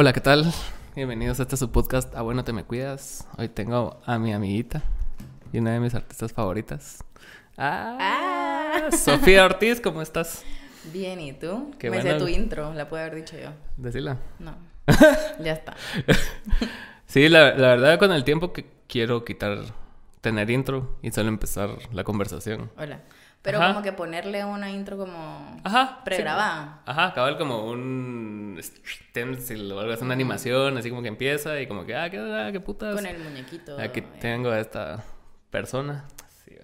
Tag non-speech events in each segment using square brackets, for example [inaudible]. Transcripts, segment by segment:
Hola, ¿qué tal? Bienvenidos a este su podcast A Bueno Te Me Cuidas. Hoy tengo a mi amiguita y una de mis artistas favoritas. Ah, Sofía Ortiz, ¿cómo estás? Bien, ¿y tú? Qué Me sé bueno. tu intro, la puedo haber dicho yo. Decila. No. [laughs] ya está. Sí, la, la verdad con el tiempo que quiero quitar, tener intro y solo empezar la conversación. Hola. Pero Ajá. como que ponerle una intro como Ajá. pregrabada. sí. Ajá, cabal como un stencil o algo así, una animación, así como que empieza y como que, ah, qué, ah, qué putas. Con el muñequito. Aquí eh. tengo a esta persona. Sí.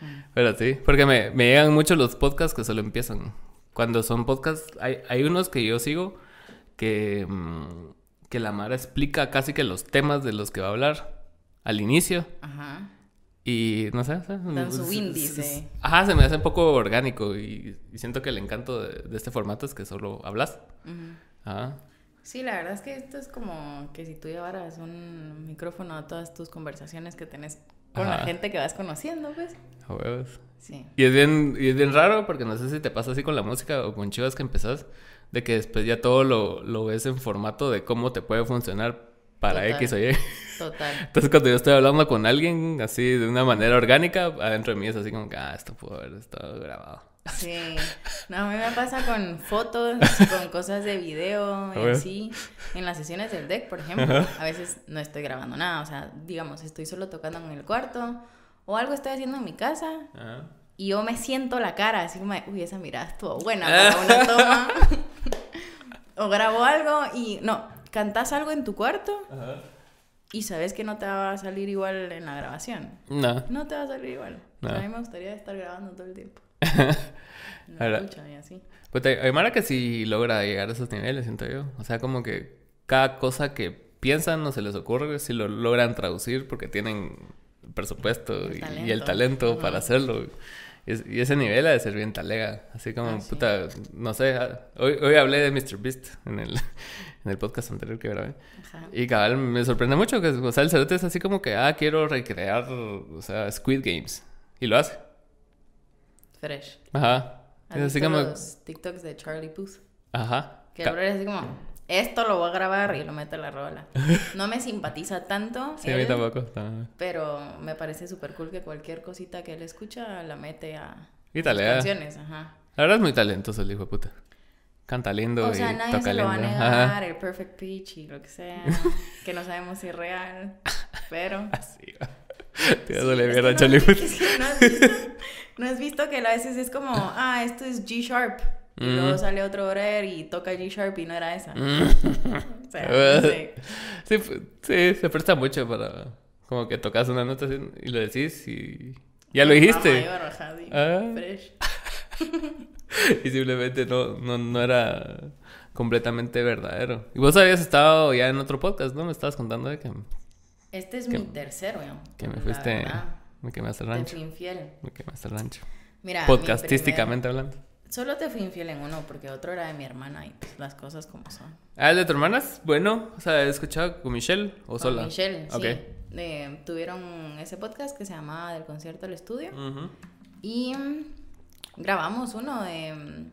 Mm. Pero sí, porque me, me llegan mucho los podcasts que solo empiezan. Cuando son podcasts, hay, hay unos que yo sigo que, mm, que la Mara explica casi que los temas de los que va a hablar al inicio. Ajá. Y no sé, o sea, Dan su s- índice. s- Ajá, se me hace un poco orgánico y, y siento que el encanto de, de este formato es que solo hablas. Ajá. Sí, la verdad es que esto es como que si tú llevaras un micrófono a todas tus conversaciones que tenés con la gente que vas conociendo, pues. A huevos. Sí. Y es bien, y es bien raro porque no sé si te pasa así con la música o con chivas que empezás, de que después ya todo lo, lo ves en formato de cómo te puede funcionar para Total. X o Y. Total. [laughs] Entonces cuando yo estoy hablando con alguien así de una manera orgánica, adentro de mí es así como que, ah, esto pudo haber estado grabado. Sí. [laughs] No, a mí me pasa con fotos, [laughs] con cosas de video y así. En las sesiones del deck, por ejemplo, a veces no estoy grabando nada. O sea, digamos, estoy solo tocando en el cuarto o algo estoy haciendo en mi casa Ajá. y yo me siento la cara así como, uy, esa mirada estuvo buena para una toma. o grabo algo y no, cantas algo en tu cuarto Ajá. y sabes que no te va a salir igual en la grabación. No. No te va a salir igual. O sea, No. a mí me gustaría estar grabando todo el tiempo. [laughs] Ahora- La lucha y así. Pues hay Mara que sí logra llegar a esos niveles, siento yo. O sea, como que cada cosa que piensan o se les ocurre, si lo logran traducir porque tienen el presupuesto El y, el talento para hacerlo. Y, es- y ese nivel ha de ser bien talega. Así como, Ah, sí. puta, no sé. ah, Hoy, hoy hablé de Mr. Beast en el, en el podcast anterior que grabé. Ajá. Y cabal, me sorprende mucho que, o sea, el cerote es así como que, ah, quiero recrear, o sea, Squid Games. Y lo hace. Fresh. Ajá. ¿Has Es así como, los TikToks de Charlie Puth? ajá. Que el es así como, esto lo voy a grabar y lo mete a la rola. [laughs] No me simpatiza tanto, Sí, a mí tampoco. tampoco. pero me parece súper cool que cualquier cosita que él escucha la mete a Y sus canciones. Ajá. La verdad es muy talentoso el hijo de puta. Canta lindo O sea, y nadie toca se lo va a lindo. negar, Ajá. el perfect pitch y lo que sea, [laughs] que no sabemos si es real, pero... [laughs] Así va. [laughs] Te Sí, duele mierda, no- es que no has visto, no has visto que a veces es como, ah, esto es G sharp. Y Mm. luego sale otro brother y toca G sharp y no era esa. Mm. O sea, no sé. Sí, sí, se presta mucho para... Como que tocas una nota y lo decís y... Ya lo dijiste. Ah. fresh. [laughs] Y simplemente no, no, no era completamente verdadero. Y vos habías estado ya en otro podcast, ¿no? Me estabas contando de que, Este es Que- mi tercero, yo. que me fuiste... verdad, Me quemaste el Te rancho. fui infiel. Me quemaste el rancho. Mira, mi Podcastísticamente hablando. Solo te fui infiel en uno porque otro era de mi hermana y pues, las cosas como son. Ah, el de tu hermana bueno. O sea, ¿he escuchado con Michelle o Con sola? Michelle, sí. Eh, tuvieron ese podcast que se llamaba Del concierto al estudio. Ujú. Y mm, grabamos uno de... mm,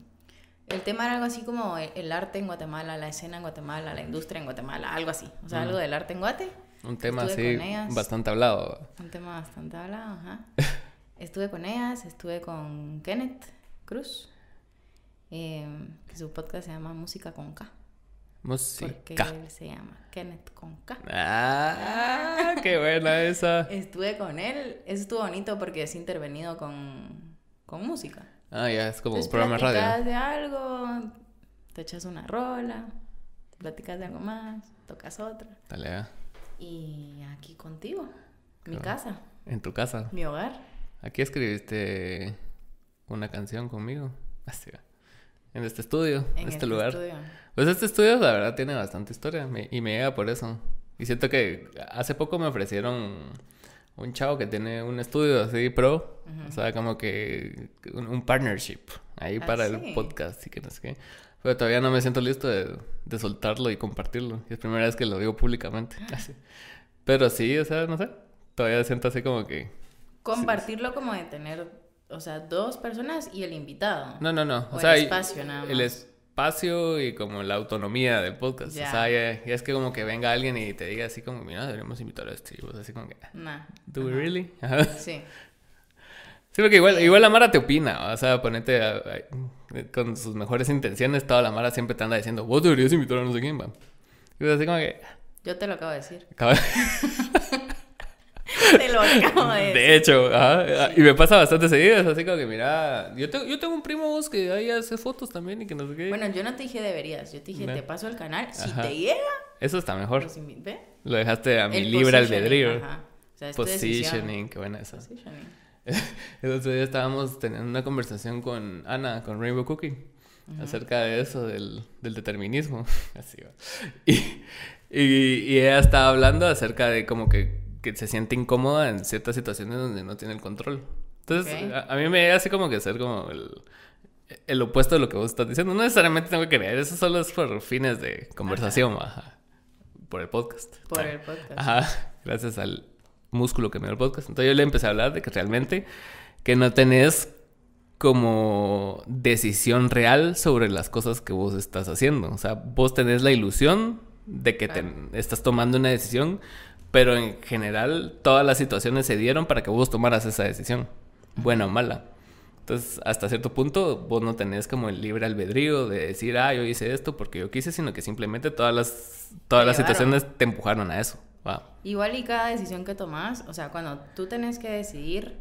El tema era algo así como el, el arte en Guatemala, la escena en Guatemala, la industria en Guatemala, algo así. O sea, Mm. algo del arte en Guate. Un tema Estuve así ellas. bastante hablado. Un tema bastante hablado, ajá. [laughs] estuve con ellas, estuve con Kenneth Cruz, eh, que su podcast se llama Música con K. Porque Música. él se llama Kenneth con K. Ah, qué buena esa. [laughs] Estuve con él, eso estuvo bonito porque es intervenido con, con música. Ah, ya, es como Entonces, programa de radio. platicas de algo, te echas una rola, platicas de algo más, tocas otra. Dale, ah. Y aquí contigo, mi Claro. casa, En tu casa. mi hogar. Aquí escribiste una canción conmigo. [laughs] Así va. En este estudio, en, En este, lugar. estudio. Pues este estudio, la verdad, tiene bastante historia. me- y me llega por eso. Y siento que hace poco me ofrecieron un chavo que tiene un estudio así pro. O sea, como que un, un partnership ahí Ah, para sí. el podcast y que no sé qué. Pero todavía no me siento listo de, de soltarlo y compartirlo. Y es primera vez que lo digo públicamente. Así. Pero sí, o sea, no sé. Todavía siento así como que... Compartirlo como de tener, o sea, dos personas y el invitado. No, no, no. O O sea, el espacio nada el es- espacio y como la autonomía del podcast. O sea, ya, es que como que venga alguien y te diga así como, mira, deberíamos invitar a este. Y vos así como que, nah. ¿Do we really? [laughs] Sí. Sí, porque igual, igual la Mara te opina, o sea, ponete con sus mejores intenciones, toda la Mara siempre te anda diciendo, vos deberías invitar a no sé quién, va. Y vos así como que... Yo te lo acabo de decir. [laughs] [laughs] Te lo acabo de decir. De hecho, ajá, y me pasa bastante seguido, así como que, mira, yo tengo, yo tengo un primo vos que ahí hace fotos también y que no sé qué. Bueno, yo no te dije deberías, yo te dije, te paso el canal, si te llega... Eso está mejor. Pues, lo dejaste a mi libre albedrío. Ajá. O sea, positioning, qué buena esa. [laughs] El otro día estábamos teniendo una conversación con Ana, con Rainbow Cookie, acerca de eso, del, del determinismo. [laughs] Así va. Y, y, ella estaba hablando acerca de como que, que, se siente incómoda en ciertas situaciones donde no tiene el control. Entonces, a, mí me hace como que ser como el, el, opuesto de lo que vos estás diciendo. No necesariamente tengo que creer, eso solo es por fines de conversación, por el podcast. Por el podcast. Ajá, gracias al músculo que me dio el podcast. Entonces yo le empecé a hablar de que realmente que no tenés como decisión real sobre las cosas que vos estás haciendo. O sea, vos tenés la ilusión de que te estás tomando una decisión, pero en general todas las situaciones se dieron para que vos tomaras esa decisión, buena o mala. Entonces, hasta cierto punto, vos no tenés como el libre albedrío de decir, ah, yo hice esto porque yo quise, sino que simplemente todas las, todas las situaciones te empujaron a eso. Igual y cada decisión que tomas, o sea, cuando tú tenés que decidir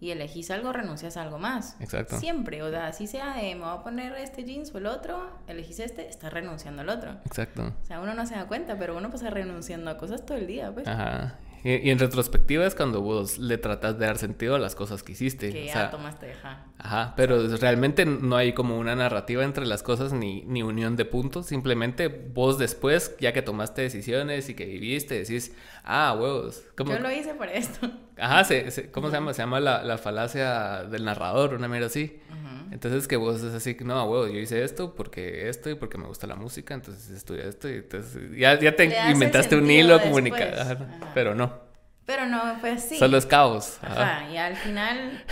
y elegís algo, renuncias a algo más. Exacto. Siempre, o sea, así sea de me voy a poner este jeans o el otro, elegís este, estás renunciando al otro. Exacto. O sea, uno no se da cuenta, pero uno pasa renunciando a cosas todo el día, pues. Ajá. Y, en retrospectiva es cuando vos le tratas de dar sentido a las cosas que hiciste. Que ya tomaste, ajá. Ajá, pero realmente no hay como una narrativa entre las cosas ni, ni unión de puntos. Simplemente vos después, ya que tomaste decisiones y que viviste, decís, ah, huevos. Yo lo hice por esto. Ajá, se, ¿cómo se llama? Se llama la, la, falacia del narrador, una mierda así. Entonces que vos es así, no, huevo, yo hice esto porque esto y porque me gusta la música, entonces estudié esto y entonces ya, ya te inventaste un hilo comunicado, pero no. Pero no fue así. Solo es caos. Ajá, y al final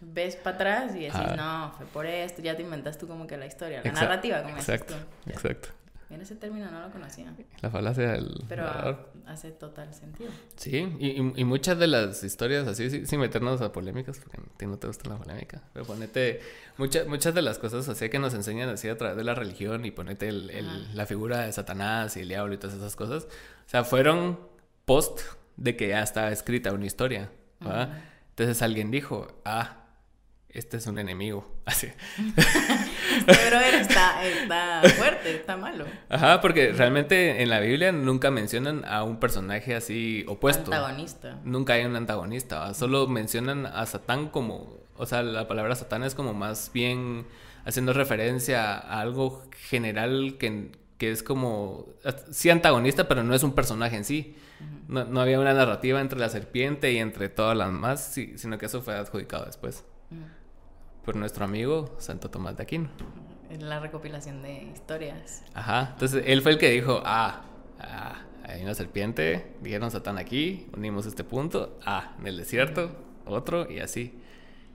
ves para atrás y decís, no, fue por esto, ya te inventas tú como que la historia, la narrativa, como Exacto, exacto. En ese término no lo conocía. La falacia del. Pero hace total sentido. Sí, y, y, muchas de las historias así, sin meternos a polémicas, porque a ti no te gusta la polémica, pero ponete. Muchas, muchas de las cosas así que nos enseñan así a través de la religión y ponete el, la figura de Satanás y el diablo y todas esas cosas. O sea, fueron post de que ya estaba escrita una historia. Entonces alguien dijo, ah, este es un enemigo. [laughs] Así. este brother está, está fuerte, está malo. Ajá, porque realmente en la Biblia nunca mencionan a un personaje así opuesto. Antagonista. Nunca hay un antagonista. Solo mencionan a Satán como. O sea, la palabra Satán es como más bien haciendo referencia a algo general que, que es como. Sí, antagonista, pero no es un personaje en sí. no, no, había una narrativa entre la serpiente y entre todas las más, sino que eso fue adjudicado después por nuestro amigo Santo Tomás de Aquino. En la recopilación de historias. Ajá, entonces él fue el que dijo, ah, ah hay una serpiente, dijeron Satán aquí, unimos este punto, ah, en el desierto, otro y así.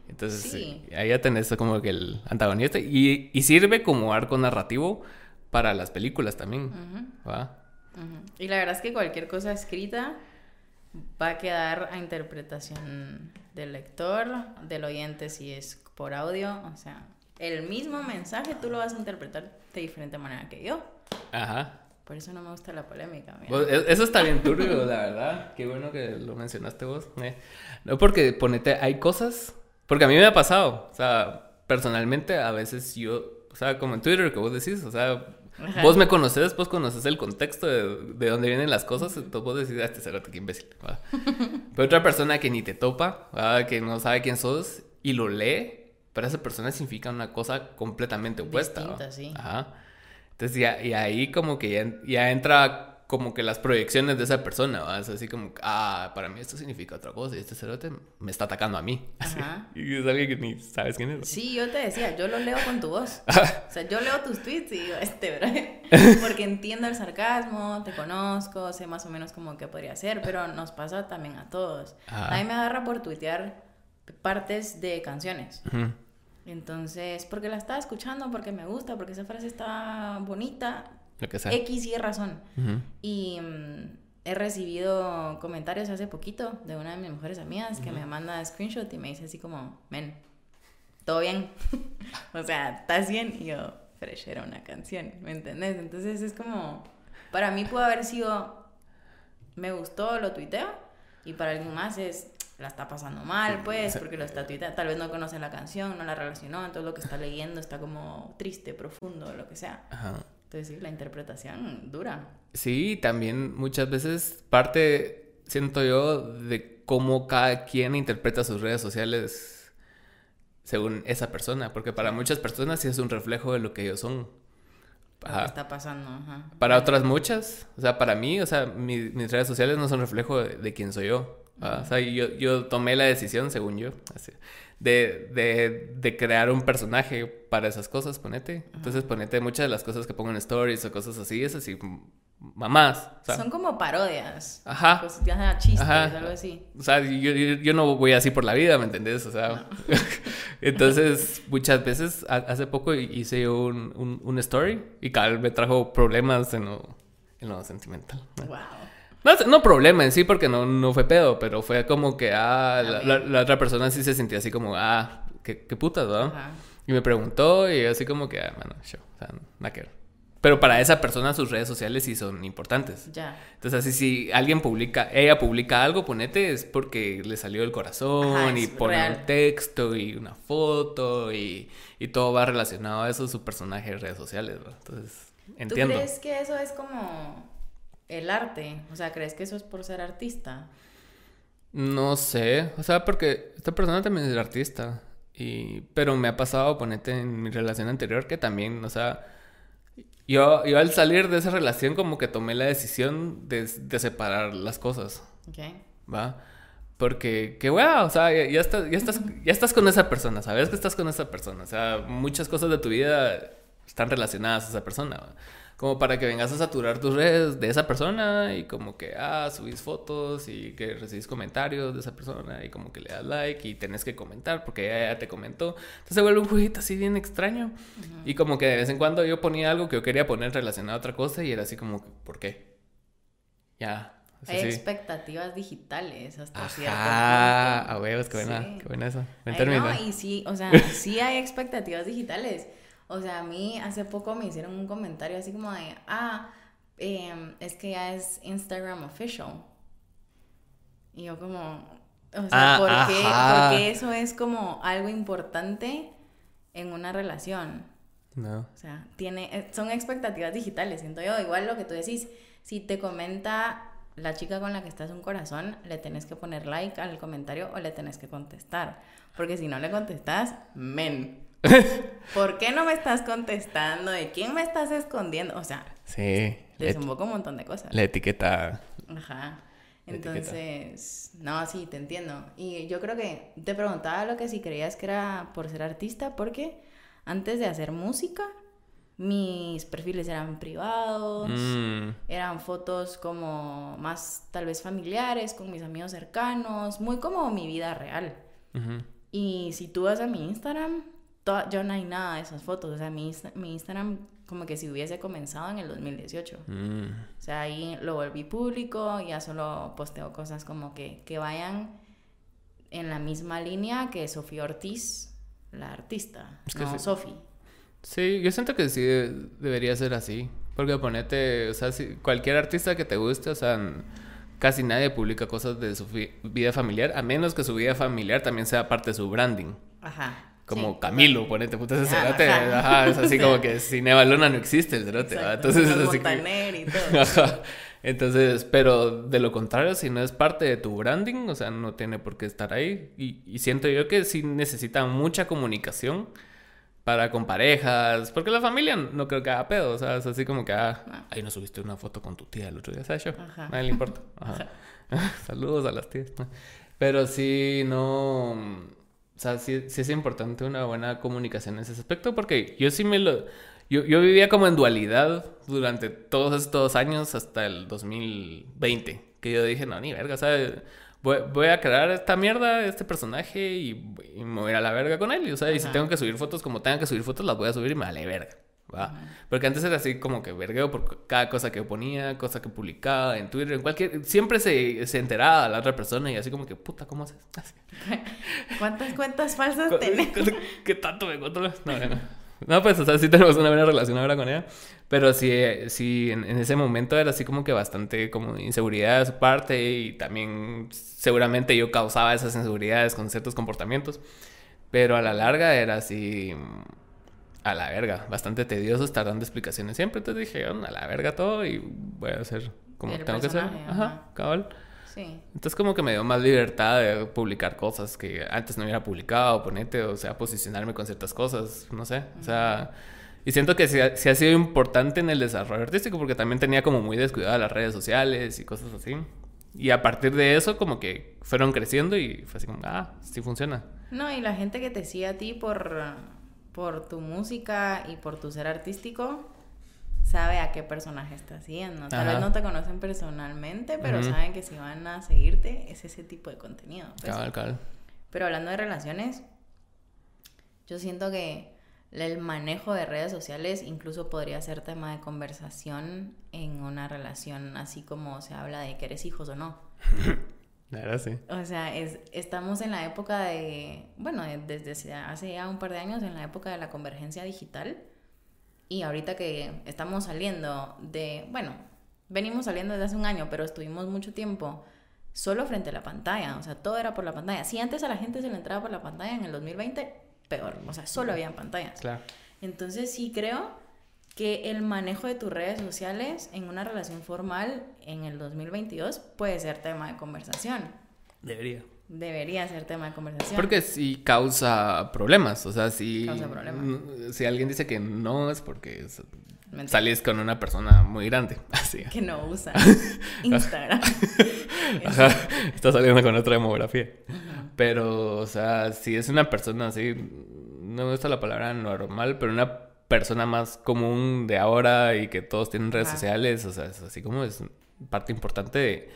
Entonces ahí ya tenés como que el antagonista y, y, sirve como arco narrativo para las películas también. Y la verdad es que cualquier cosa escrita va a quedar a interpretación del lector, del oyente si es por audio, o sea, el mismo mensaje tú lo vas a interpretar de diferente manera que yo. Ajá. Por eso no me gusta la polémica. Pues, e, eso está bien turbio, la verdad. Qué bueno que lo mencionaste vos. Eh. No, porque ponete, hay cosas, porque a mí me ha pasado, o sea, personalmente a veces yo, o sea, como en Twitter que vos decís, o sea, Vos me conoces, vos conoces el contexto de, de dónde vienen las cosas, entonces vos decís, ah, este cerote, qué imbécil. Pero otra persona que ni te topa, que no sabe quién sos, y lo lee, para esa persona significa una cosa completamente opuesta. Distinta, sí. Ajá. Entonces ya, y ahí como que ya, ya, entra como que las proyecciones de esa persona, ¿va? Es así como, ah, para mí esto significa otra cosa y este cerote me está atacando a mí. Ajá. [laughs] Y es alguien que ni sabes quién es. Sí, yo te decía, yo lo leo con tu voz. [laughs] o sea, yo leo tus tweets y digo, este, bro. [laughs] Porque entiendo el sarcasmo, te conozco, sé más o menos como que podría ser, pero nos pasa también a todos. A mí me agarra por tuitear partes de canciones. Entonces, porque la estaba escuchando, porque me gusta, porque esa frase está bonita. Lo que sea. X y razón. Y mm, he recibido comentarios hace poquito de una de mis mejores amigas que me manda screenshot y me dice así como, men, todo bien. [laughs] o sea, ¿estás bien? Y yo, Fresh era una canción, ¿me entendés? Entonces es como, para mí puede haber sido, me gustó, lo tuiteo, y para alguien más es, la está pasando mal, pues, porque lo está tuiteando, tal vez no conoce la canción, no la relacionó, entonces lo que está leyendo está como triste, profundo, lo que sea. Entonces sí, la interpretación dura. Sí, también muchas veces parte, siento yo, de cómo cada quien interpreta sus redes sociales según esa persona, porque para muchas personas sí es un reflejo de lo que ellos son. Lo que está pasando, ajá. Para otras muchas, o sea, para mí, o sea, mis redes sociales no son reflejo de, quién soy yo. O sea, yo, yo tomé la decisión, según yo, así, de, de, de, crear un personaje para esas cosas, ponete. Entonces, ponete muchas de las cosas que pongo en stories o cosas así, es así, mamás. Son como parodias. Ajá. Pues, ya chistes, algo así. O sea, yo, yo, no voy así por la vida, ¿me entendés? O sea, [laughs] entonces muchas veces, hace poco hice un, un, un story y Cal me trajo problemas en lo, en lo sentimental. Wow. No, no problema en sí, porque no, no fue pedo, pero fue como que, ah, la, la, otra persona sí se sentía así como, ah, qué, qué putas, ¿no? Y me preguntó y así como que, ah, bueno, show, o sea, nada que Pero para esa persona sus redes sociales sí son importantes. Ya. Entonces, así si alguien publica, ella publica algo, ponete, es porque le salió del corazón y pone un texto y una foto y, y, todo va relacionado a eso, su personaje en redes sociales, ¿no? Entonces, entiendo. ¿Tú crees que eso es como el arte? O sea, ¿crees que eso es por ser artista? No sé, o sea, porque esta persona también es artista. Y, pero me ha pasado, ponete en mi relación anterior, que también, o sea, yo, yo al salir de esa relación como que tomé la decisión de, de separar las cosas. Ok. ¿Va? Porque, que wow, o sea, ya, estás, ya, estás, [laughs] ya estás con esa persona, sabes que estás con esa persona. O sea, muchas cosas de tu vida están relacionadas a esa persona. ¿va? Como para que vengas a saturar tus redes de esa persona y como que, ah, subís fotos y que recibís comentarios de esa persona y como que le das like y tenés que comentar porque ella ya te comentó. Entonces se vuelve un jueguito así bien extraño. Y como que de vez en cuando yo ponía algo que yo quería poner relacionado a otra cosa y era así como, ¿por qué? Ya. Hay expectativas digitales hasta cierto punto. Ah, huevos, qué buena, qué buena eso. no, y sí, o sea, sí hay expectativas digitales. O sea, a mí hace poco me hicieron un comentario así como de, ah, em, es que ya es Instagram official. Y yo como, o sea, ah, ¿por, qué, porque eso es como algo importante en una relación? No. O sea, tiene, eh, son expectativas digitales, siento yo. Igual lo que tú decís, si te comenta la chica con la que estás un corazón, le tenés que poner like al comentario o le tenés que contestar. Porque si no le contestas, men. [laughs] ¿Por qué no me estás contestando? ¿De quién me estás escondiendo? O sea, sí. Desemboca un montón de cosas. La etiqueta. Ajá. Entonces, no, sí, te entiendo. Y yo creo que te preguntaba lo que si creías que era por ser artista, porque antes de hacer música, mis perfiles eran privados, mm. eran fotos como más tal vez familiares, con mis amigos cercanos, muy como mi vida real. Y si tú vas a mi Instagram, yo no hay nada de esas fotos. O sea, mi, mi Instagram como que si hubiese comenzado en el 2018. Mm. O sea, ahí lo volví público, ya solo posteo cosas como que, que vayan en la misma línea que Sofía Ortiz, la artista, no Sofía. Sí, yo siento que sí debería ser así. Porque ponete, o sea, si cualquier artista que te guste, o sea, casi nadie publica cosas de su vida familiar, a menos que su vida familiar también sea parte de su branding. Ajá como Camilo, ponete puta ese cerote. Ajá, es así como que sin Eva Luna no existe el cerote. Entonces es así. Que... Y [laughs] todo. Ajá. Entonces, pero de lo contrario, si no es parte de tu branding, o sea, no tiene por qué estar ahí. Y, y siento yo que sí necesitan mucha comunicación para con parejas, porque la familia no creo que haga pedo, o sea, es así como que, ah, ahí no subiste una foto con tu tía el otro día, ¿sabes? Yo? Ajá. Nadie le importa. Ajá. [laughs] Saludos a las tías. Pero sí, no o sea, sí, es importante una buena comunicación en ese aspecto porque yo sí me lo... Yo, yo vivía como en dualidad durante todos estos años hasta el 2020, que yo dije, no, ni verga, ¿sabes? voy, a crear esta mierda, este personaje y, me voy a la verga con él. O sea, y si tengo que subir fotos, como tenga que subir fotos, las voy a subir y me vale verga. Porque antes era así como que vergueo por cada cosa que ponía, cosa que publicaba en Twitter, en cualquier... Siempre se, se enteraba la otra persona y así como que, puta, ¿cómo haces? [laughs] ¿Cuántas cuentas falsas tenés? ¿Qué tanto me controlas? No, no. No, pues, o sea, sí tenemos una buena relación ahora con ella. Pero sí, sí en, ese momento era así como que bastante como inseguridad de su parte y también seguramente yo causaba esas inseguridades con ciertos comportamientos. Pero a la larga era así a la verga, bastante tedioso estar dando explicaciones siempre. Entonces dije, a la verga todo y voy a hacer como tengo que hacer. Ajá, cabal. Sí. Entonces como que me dio más libertad de publicar cosas que antes no hubiera publicado, ponete, o sea, posicionarme con ciertas cosas, no sé. O sea, y siento que sí ha, ha, sido importante en el desarrollo artístico porque también tenía como muy descuidado las redes sociales y cosas así. Y a partir de eso como que fueron creciendo y fue así como, ah, sí funciona. No, y la gente que te sigue a ti por, por tu música y por tu ser artístico sabe a qué personaje estás siguiendo. Tal vez no te conocen personalmente, pero saben que si van a seguirte es ese tipo de contenido. Pues. Pero hablando de relaciones, yo siento que el manejo de redes sociales incluso podría ser tema de conversación en una relación, así como se habla de que eres hijos o no. [laughs] La sí. O sea, es, estamos en la época de, bueno, desde hace ya un par de años, en la época de la convergencia digital y ahorita que estamos saliendo de, bueno, venimos saliendo desde hace un año, pero estuvimos mucho tiempo solo frente a la pantalla, o sea, todo era por la pantalla. Si antes a la gente se le entraba por la pantalla, en el 2020, peor, o sea, solo habían pantallas. Claro. Entonces sí creo que el manejo de tus redes sociales en una relación formal en el 2022 puede ser tema de conversación. Debería debería ser tema de conversación. Porque sí causa problemas, o sea, si, si alguien dice que no es porque salís con una persona muy grande, [laughs] así. Que no usa [laughs] Instagram. [laughs] Ajá, está saliendo con otra demografía. Pero, o sea, si es una persona así, no me gusta la palabra normal, pero una persona más común de ahora y que todos tienen redes sociales, o sea, es así como es parte importante de...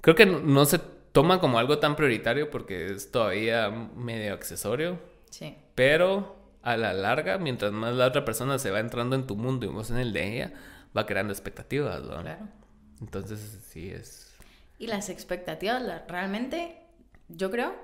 Creo que no se toma como algo tan prioritario porque es todavía medio accesorio. Sí. Pero a la larga, mientras más la otra persona se va entrando en tu mundo y vos en el de ella, va creando expectativas, ¿no? Claro. Entonces, sí es. Y las expectativas, realmente, yo creo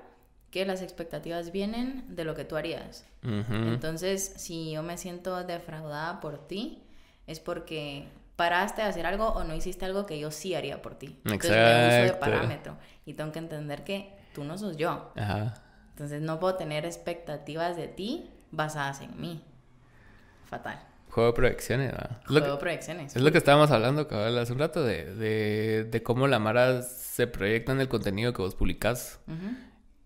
que las expectativas vienen de lo que tú harías. Entonces, si yo me siento defraudada por ti, es porque paraste de hacer algo o no hiciste algo que yo sí haría por ti. Entonces me uso de parámetro y tengo que entender que tú no sos yo. Ajá. Entonces no puedo tener expectativas de ti basadas en mí. Fatal. Juego de proyecciones, ¿verdad? Juego de proyecciones. Es lo que estábamos hablando hace un rato de, de, de, cómo la Mara se proyecta en el contenido que vos publicás.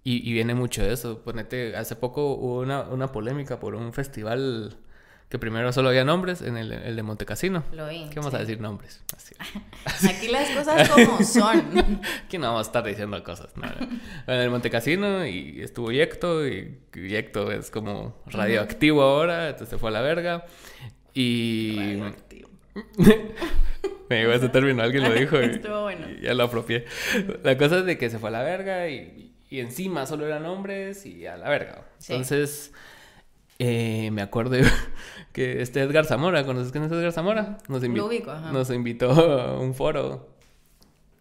Y, y, viene mucho de eso. Ponete, hace poco hubo una, una polémica por un festival que primero solo había nombres en el, el de Montecasino. Lo vi. ¿Qué vamos a decir nombres? [laughs] Aquí las cosas como [laughs] son. Aquí no vamos a estar diciendo cosas. En el Montecasino y estuvo Yecto y Yecto es como radioactivo ahora, entonces se fue a la verga. Y... Radioactivo. [laughs] Me llegó ese término, alguien lo dijo y, Estuvo bueno. y ya lo apropié. La cosa es de que se fue a la verga y, y encima solo eran hombres y a la verga. Entonces... Eh, me acuerdo [laughs] que este Edgar Zamora, ¿conoces quién es Edgar Zamora? Nos, nos invitó a un foro.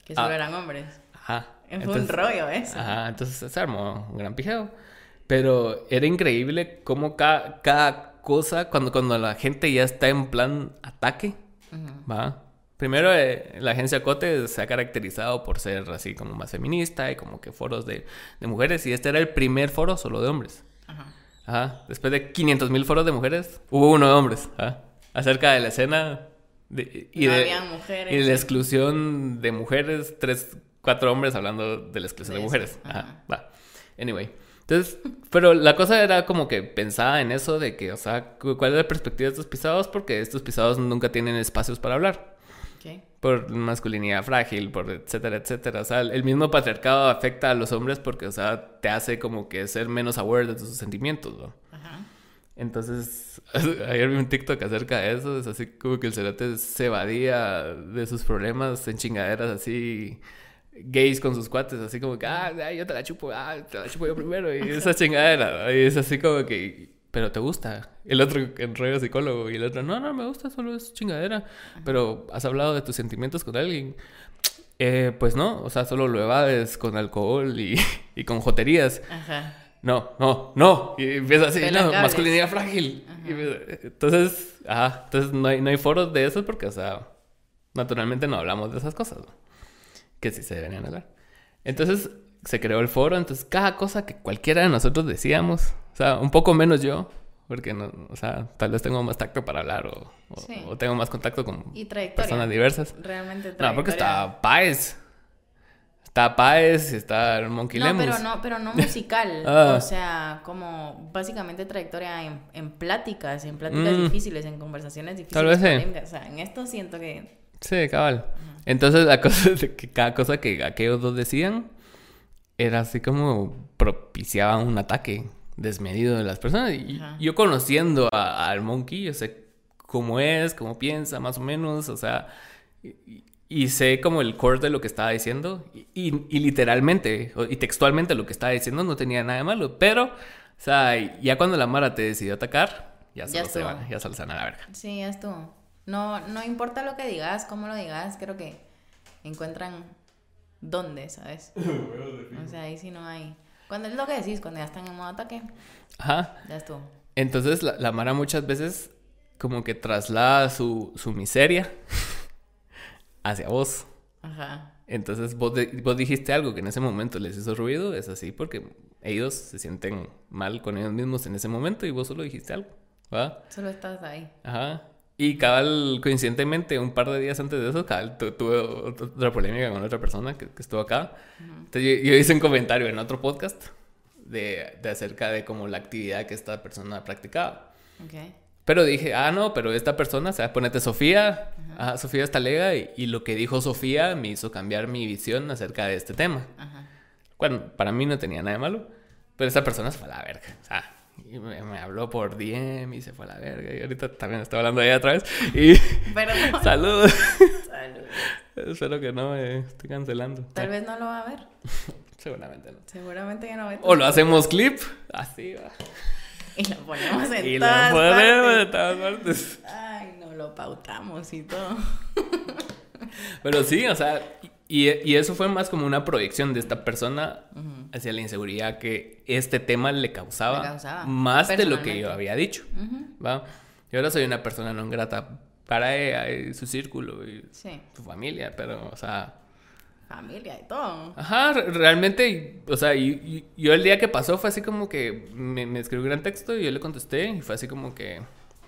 Que solo ah. eran hombres. Ajá. Fue un rollo eso. Ajá, entonces se armó un gran pijeo. Pero era increíble cómo cada, cada cosa, cuando, cuando la gente ya está en plan ataque, ¿va? Primero, eh, la agencia Cote se ha caracterizado por ser así como más feminista y como que foros de, de mujeres. Y este era el primer foro solo de hombres. Ajá. Ajá. Después de 500 mil foros de mujeres, hubo uno de hombres. Acerca de la escena. De, y, de, mujeres, y de la exclusión de mujeres. Tres, cuatro hombres hablando de la exclusión de, mujeres. Ajá. Va. Anyway. Entonces, pero la cosa era como que pensaba en eso de que, o sea, ¿cuál es la perspectiva de estos pisados? Porque estos pisados nunca tienen espacios para hablar. Por masculinidad frágil, por etcétera, etcétera. O sea, el mismo patriarcado afecta a los hombres porque, o sea, te hace como que ser menos aware de tus sentimientos, ¿no? Ajá. Entonces, [laughs] ayer vi un TikTok acerca de eso. Es así como que el cerote se evadía de sus problemas en chingaderas así gays con sus cuates, así como que, ah, ah, yo te la chupo, ah, te la chupo yo primero, y esa chingadera, y es así como que, pero te gusta. El otro en rollo psicólogo, y el otro, no, no me gusta, solo es chingadera, pero has hablado de tus sentimientos con alguien. Eh, pues no, o sea, solo lo evades con alcohol y, [laughs] y con joterías. Ajá. No, no, no. Y empieza así, no, masculinidad frágil. Y me- entonces, ajá, entonces no hay, no hay foros de eso porque, o sea, naturalmente no hablamos de esas cosas, ¿no? que sí se deberían hablar. Entonces se creó el foro, entonces cada cosa que cualquiera de nosotros decíamos, o sea, un poco menos yo, porque, no, o sea, tal vez tengo más tacto para hablar o, o- Sí. o tengo más contacto con Y trayectoria. personas diversas. Realmente No, porque trayectoria. está Paez. Está Paez, está el Monkey No, Lemus. pero no, pero no [laughs] musical. Ah. O sea, como básicamente trayectoria en, en pláticas, en pláticas Mm. difíciles, en conversaciones difíciles. Tal vez sí. O sea, en esto siento que. Sí, cabal. Entonces la cosa es que cada cosa que aquellos dos decían era así como propiciaba un ataque desmedido de las personas. Y Ajá. yo conociendo al monkey, yo sé cómo es, cómo piensa, más o menos, o sea, y, y sé como el core de lo que estaba diciendo. Y, y- y literalmente, y textualmente lo que estaba diciendo no tenía nada de malo. Pero, o sea, ya cuando la Mara te decidió atacar, ya Ya se van, ya se a la verga. Sí, ya estuvo. No, no importa lo que digas, cómo lo digas, creo que encuentran dónde, ¿sabes? [laughs] O sea, ahí sí no hay. Cuando es lo que decís, cuando ya están en modo ataque, Ajá. ya estuvo. Entonces la, la Mara muchas veces como que traslada su, su miseria [laughs] hacia vos. Ajá. Entonces vos, de- vos dijiste algo que en ese momento les hizo ruido, es así porque ellos se sienten mal con ellos mismos en ese momento y vos solo dijiste algo. ¿Va? Solo estás ahí. Ajá. Y cabal, coincidentemente, un par de días antes de eso, cabal, tu- tuve ot- otra polémica con otra persona que, que estuvo acá. Entonces yo, yo hice un comentario en otro podcast de, de acerca de como la actividad que esta persona practicaba. Ok. Pero dije, ah, no, pero esta persona, o sea, ponete Sofía, ah, Sofía está lega, y, y lo que dijo Sofía me hizo cambiar mi visión acerca de este tema. Ajá. Bueno, para mí no tenía nada de malo, pero esta persona se fue a la verga. O sea, y me, me habló por DM y se fue a la verga. Y ahorita también estoy hablando de ella otra vez. Y [laughs] saludos. Salud. Espero que no me esté cancelando. Tal vez no lo va a ver. [laughs] Seguramente no. Seguramente que no ve. O lo hacemos clip, así va. Y lo ponemos en Y lo ponemos partes. de todas partes. Ay, no lo pautamos y todo. Pero sí, o sea, y, y eso fue más como una proyección de esta persona hacia la inseguridad que este tema le causaba, Le causaba, más de lo que yo había dicho. ¿va? Y ahora soy una persona no grata para ella y su círculo y Sí. su familia, pero, o sea, Familia y todo. ajá, re- realmente, o sea, y, y- yo el día que pasó fue así como que me, me escribió un gran texto y yo le contesté y fue así como que,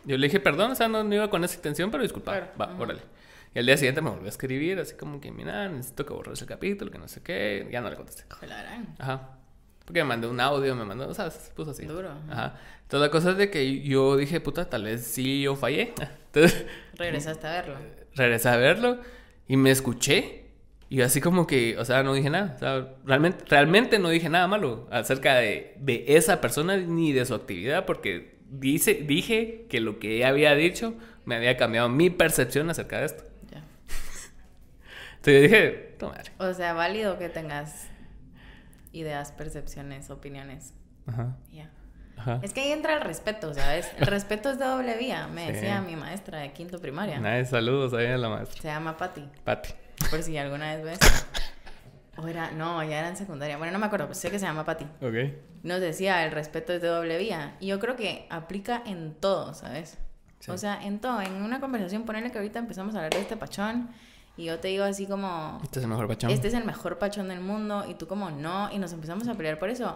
yo le dije, perdón, o sea, no, no iba con esa intención, pero disculpa, Claro, va, órale. Y al día siguiente me volvió a escribir, así como que, mira, necesito que borres el capítulo, que no sé qué. Ya no le contesté. Ajá. Porque me mandó un audio, me mandó, o sea, se puso así. Duro. Ajá. Entonces la cosa es de que yo dije, puta, tal vez sí yo fallé. [laughs] Entonces Regresaste a verlo. [laughs] regresé a verlo y me escuché. Y así como que, o sea, no dije nada. O sea, realmente, realmente no dije nada malo acerca de, de esa persona ni de su actividad, porque dice, dije que lo que ella había dicho me había cambiado mi percepción acerca de esto. Entonces yo dije, madre. O sea, válido que tengas ideas, percepciones, opiniones. Ajá. Ya. Ajá. Es que ahí entra el respeto, ¿sabes? El respeto es de doble vía, me Sí. decía mi maestra de quinto primaria. Nice, saludos ahí a la maestra. Se llama Patty, Pati. por si alguna vez ves. [laughs] O era, no, ya era en secundaria. Bueno, no me acuerdo, pero sé que se llama Patty. Ok. Nos decía, el respeto es de doble vía. Y yo creo que aplica en todo, ¿sabes? Sí. O sea, en todo. En una conversación, ponerle que ahorita empezamos a hablar de este pachón y yo te digo así como, Este es el mejor pachón. este es el mejor pachón del mundo y tú como no, y nos empezamos a pelear por eso.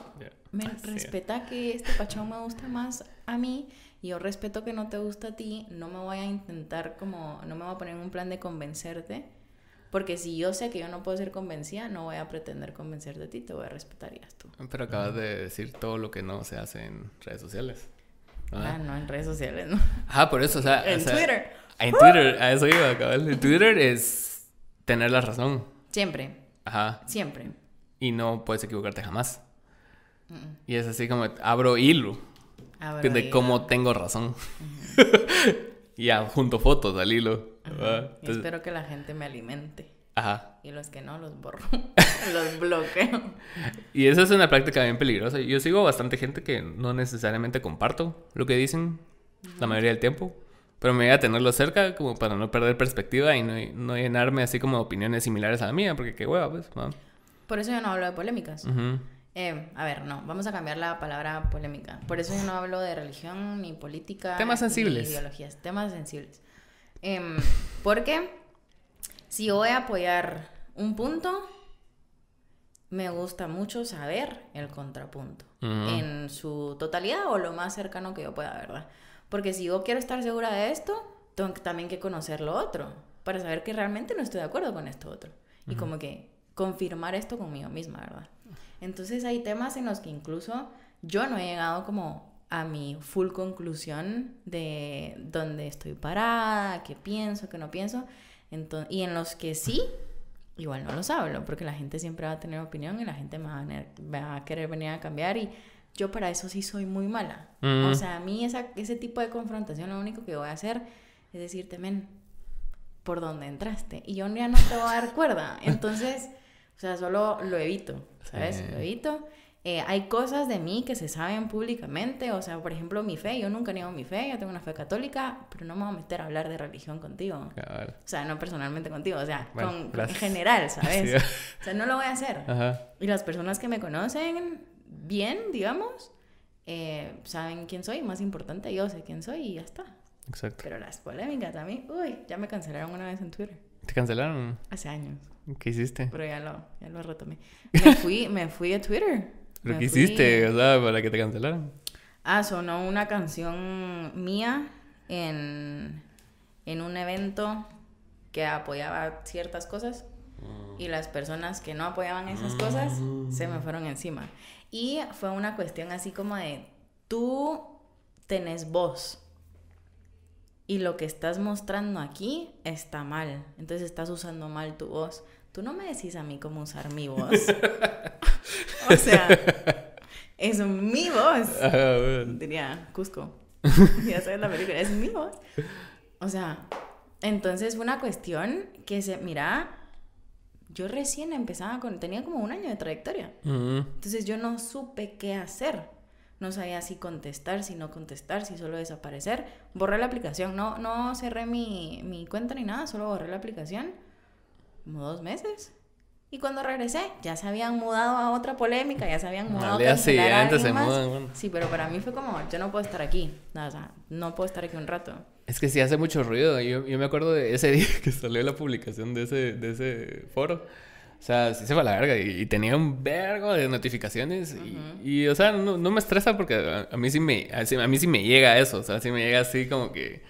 Me Así es. respeta que este pachón me gusta más a mí y yo respeto que no te gusta a ti, no me voy a intentar como, no me voy a poner en un plan de convencerte, porque si yo sé que yo no puedo ser convencida, no voy a pretender convencerte de ti, te voy a respetar y ya tú. Pero acabas de decir todo lo que no se hace en redes sociales. Ah, Ah, no, en redes sociales, ¿no? Ajá, por eso, o sea. [laughs] En o sea, Twitter. En Twitter, a eso iba, cabal. En Twitter es tener la razón. Siempre, Ajá. siempre. Y no puedes equivocarte jamás. Mm, Y es así como abro hilo Abro de hilo. cómo tengo razón. [laughs] y adjunto fotos al hilo. Espero que la gente me alimente. Ajá. Y los que no, los borro. [laughs] los bloqueo. [laughs] Y esa es una práctica bien peligrosa. Yo sigo bastante gente que no necesariamente comparto lo que dicen la mayoría del tiempo. Pero me voy a tenerlo cerca como para no perder perspectiva y no, no llenarme así como opiniones similares a la mía, porque qué hueva, pues. ¿no? Por eso yo no hablo de polémicas. Ujú. Eh, a ver, no, vamos a cambiar la palabra polémica. Por eso yo no hablo de religión, ni política. Temas ni sensibles. ideologías, temas sensibles. Em, porque si yo voy a apoyar un punto, me gusta mucho saber el contrapunto. Ujú. En su totalidad o lo más cercano que yo pueda, ¿verdad? Porque si yo quiero estar segura de esto, tengo también que conocer lo otro. Para saber que realmente no estoy de acuerdo con esto otro. Y como que confirmar esto conmigo misma, ¿verdad? Entonces hay temas en los que incluso yo no he llegado como a mi full conclusión de dónde estoy parada, qué pienso, qué no pienso. Y en los que sí, igual no los hablo, porque la gente siempre va a tener opinión y la gente me va a, va a querer venir a cambiar y yo para eso sí soy muy mala. Mm. O sea, a mí esa, ese tipo de confrontación lo único que voy a hacer es decirte, men, por dónde entraste. Y yo ya no te voy a dar cuerda. [laughs] Entonces, o sea, solo lo evito, ¿sabes? Sí. Lo evito. Eh, hay cosas de mí que se saben públicamente, o sea, por ejemplo, mi fe, yo nunca niego mi fe, yo tengo una fe católica, pero no me voy a meter a hablar de religión contigo. Cabal. O sea, no personalmente contigo, o sea, Bueno, con, en general, [laughs] ¿sabes? Sí. O sea, no lo voy a hacer. Ajá. Y las personas que me conocen bien, digamos, eh, saben quién soy, más importante, yo sé quién soy y ya está. Exacto. Pero las polémicas a mí, uy, ya me cancelaron una vez en Twitter, ¿Te cancelaron? hace años, ¿Qué hiciste? pero ya lo, ya lo retomé. Me [laughs] fui, me fui de Twitter. ¿Pero Me qué fui- hiciste? O sea, para que te cancelaran. Ah, sonó una canción mía en, en un evento que apoyaba ciertas cosas y las personas que no apoyaban esas cosas se me fueron encima. Y fue una cuestión así como de, tú tenés voz y lo que estás mostrando aquí está mal, entonces estás usando mal tu voz. Tú no me decís a mí cómo usar mi voz. [laughs] o sea, es mi voz diría Cusco. ya sabes la película, es mi voz. O sea, entonces fue una cuestión que se, mira, yo recién empezaba con, tenía como un año de trayectoria. Ujú. Entonces yo no supe qué hacer. No sabía si contestar, si no contestar, si solo desaparecer. Borré la aplicación. No, no cerré mi, mi cuenta ni nada, solo borré la aplicación. Como dos meses. Y cuando regresé, ya se habían mudado a otra polémica, ya se habían mudado a a se mudan, bueno. Sí, pero para mí fue como, yo no puedo estar aquí. No, o sea, no puedo estar aquí un rato. Es que sí hace mucho ruido. Yo, yo me acuerdo de ese [laughs] día que salió la publicación de ese, de ese foro. O sea, sí se fue a la verga y, y tenía un vergo de notificaciones. y, y, o sea, no, no me estresa porque a, a mí sí me, a, mí sí me llega eso. O sea, sí me llega así como que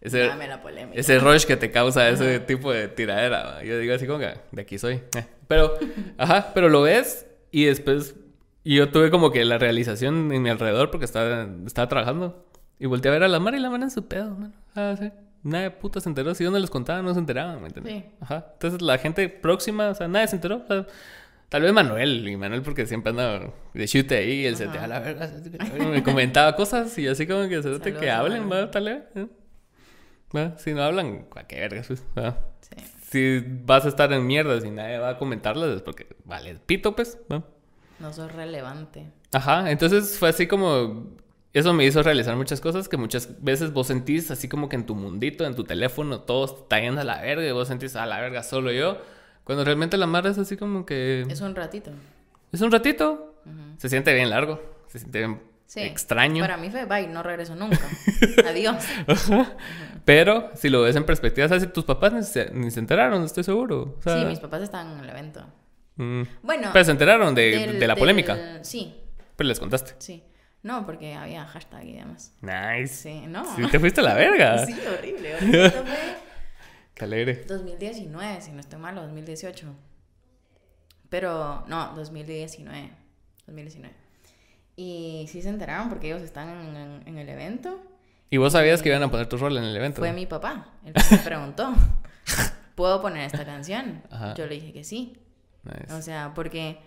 ese, Dame la polémica. ese rush que te causa ese tipo de tiradera. Yo digo así como que de aquí soy. Eh. Pero, [laughs] ajá, pero lo ves y después y yo tuve como que la realización en mi alrededor porque estaba, estaba trabajando. Y volteé a ver a la mar y la mar en su pedo, mano. Ah, sí. Nadie puta se enteró. Si yo no les contaba, no se enteraban, ¿me entiendes? Sí. Ajá. Entonces la gente próxima, o sea, nadie se enteró. O sea, tal vez Manuel, y Manuel porque siempre anda de chute ahí él se te a la verga. Me comentaba cosas y así como que se Saludos que hablen, va, tal vez. ¿eh? Va, Si no hablan, cualquier verga, pues. Sí. Si vas a estar en mierdas y nadie va a comentarlas es porque vale, pito, pues. ¿va? No sos relevante. Ajá, entonces fue así como... Eso me hizo realizar muchas cosas que muchas veces vos sentís así como que en tu mundito, en tu teléfono, todos está yendo a la verga y vos sentís a la verga solo yo. Cuando realmente la mar es así como que... Es un ratito. Es un ratito. Se siente bien largo. Se siente bien Sí. extraño. Para mí fue, bye, no regreso nunca. [laughs] Adiós. Pero si lo ves en perspectiva, ¿sabes? Tus papás ni se, ni se enteraron, estoy seguro. O sea, Sí, mis papás estaban en el evento. mm. Bueno. Pero se enteraron de, del- de la del- polémica. Sí, Pero les contaste. sí. No, porque había hashtag y demás. Nice. Sí, no. Sí, te fuiste a la verga. [laughs] Sí, horrible. horrible. Esto fue [laughs] Qué alegre. 2019, si no estoy mal, o 2018. Pero, no, 2019. 2019. Y sí se enteraron porque ellos están en, en- en el evento. ¿Y vos sabías que iban a poner tu rol en el evento? Fue mi papá el que me [laughs] preguntó, ¿puedo poner esta canción? Ajá. Yo le dije que sí. Nice. O sea, porque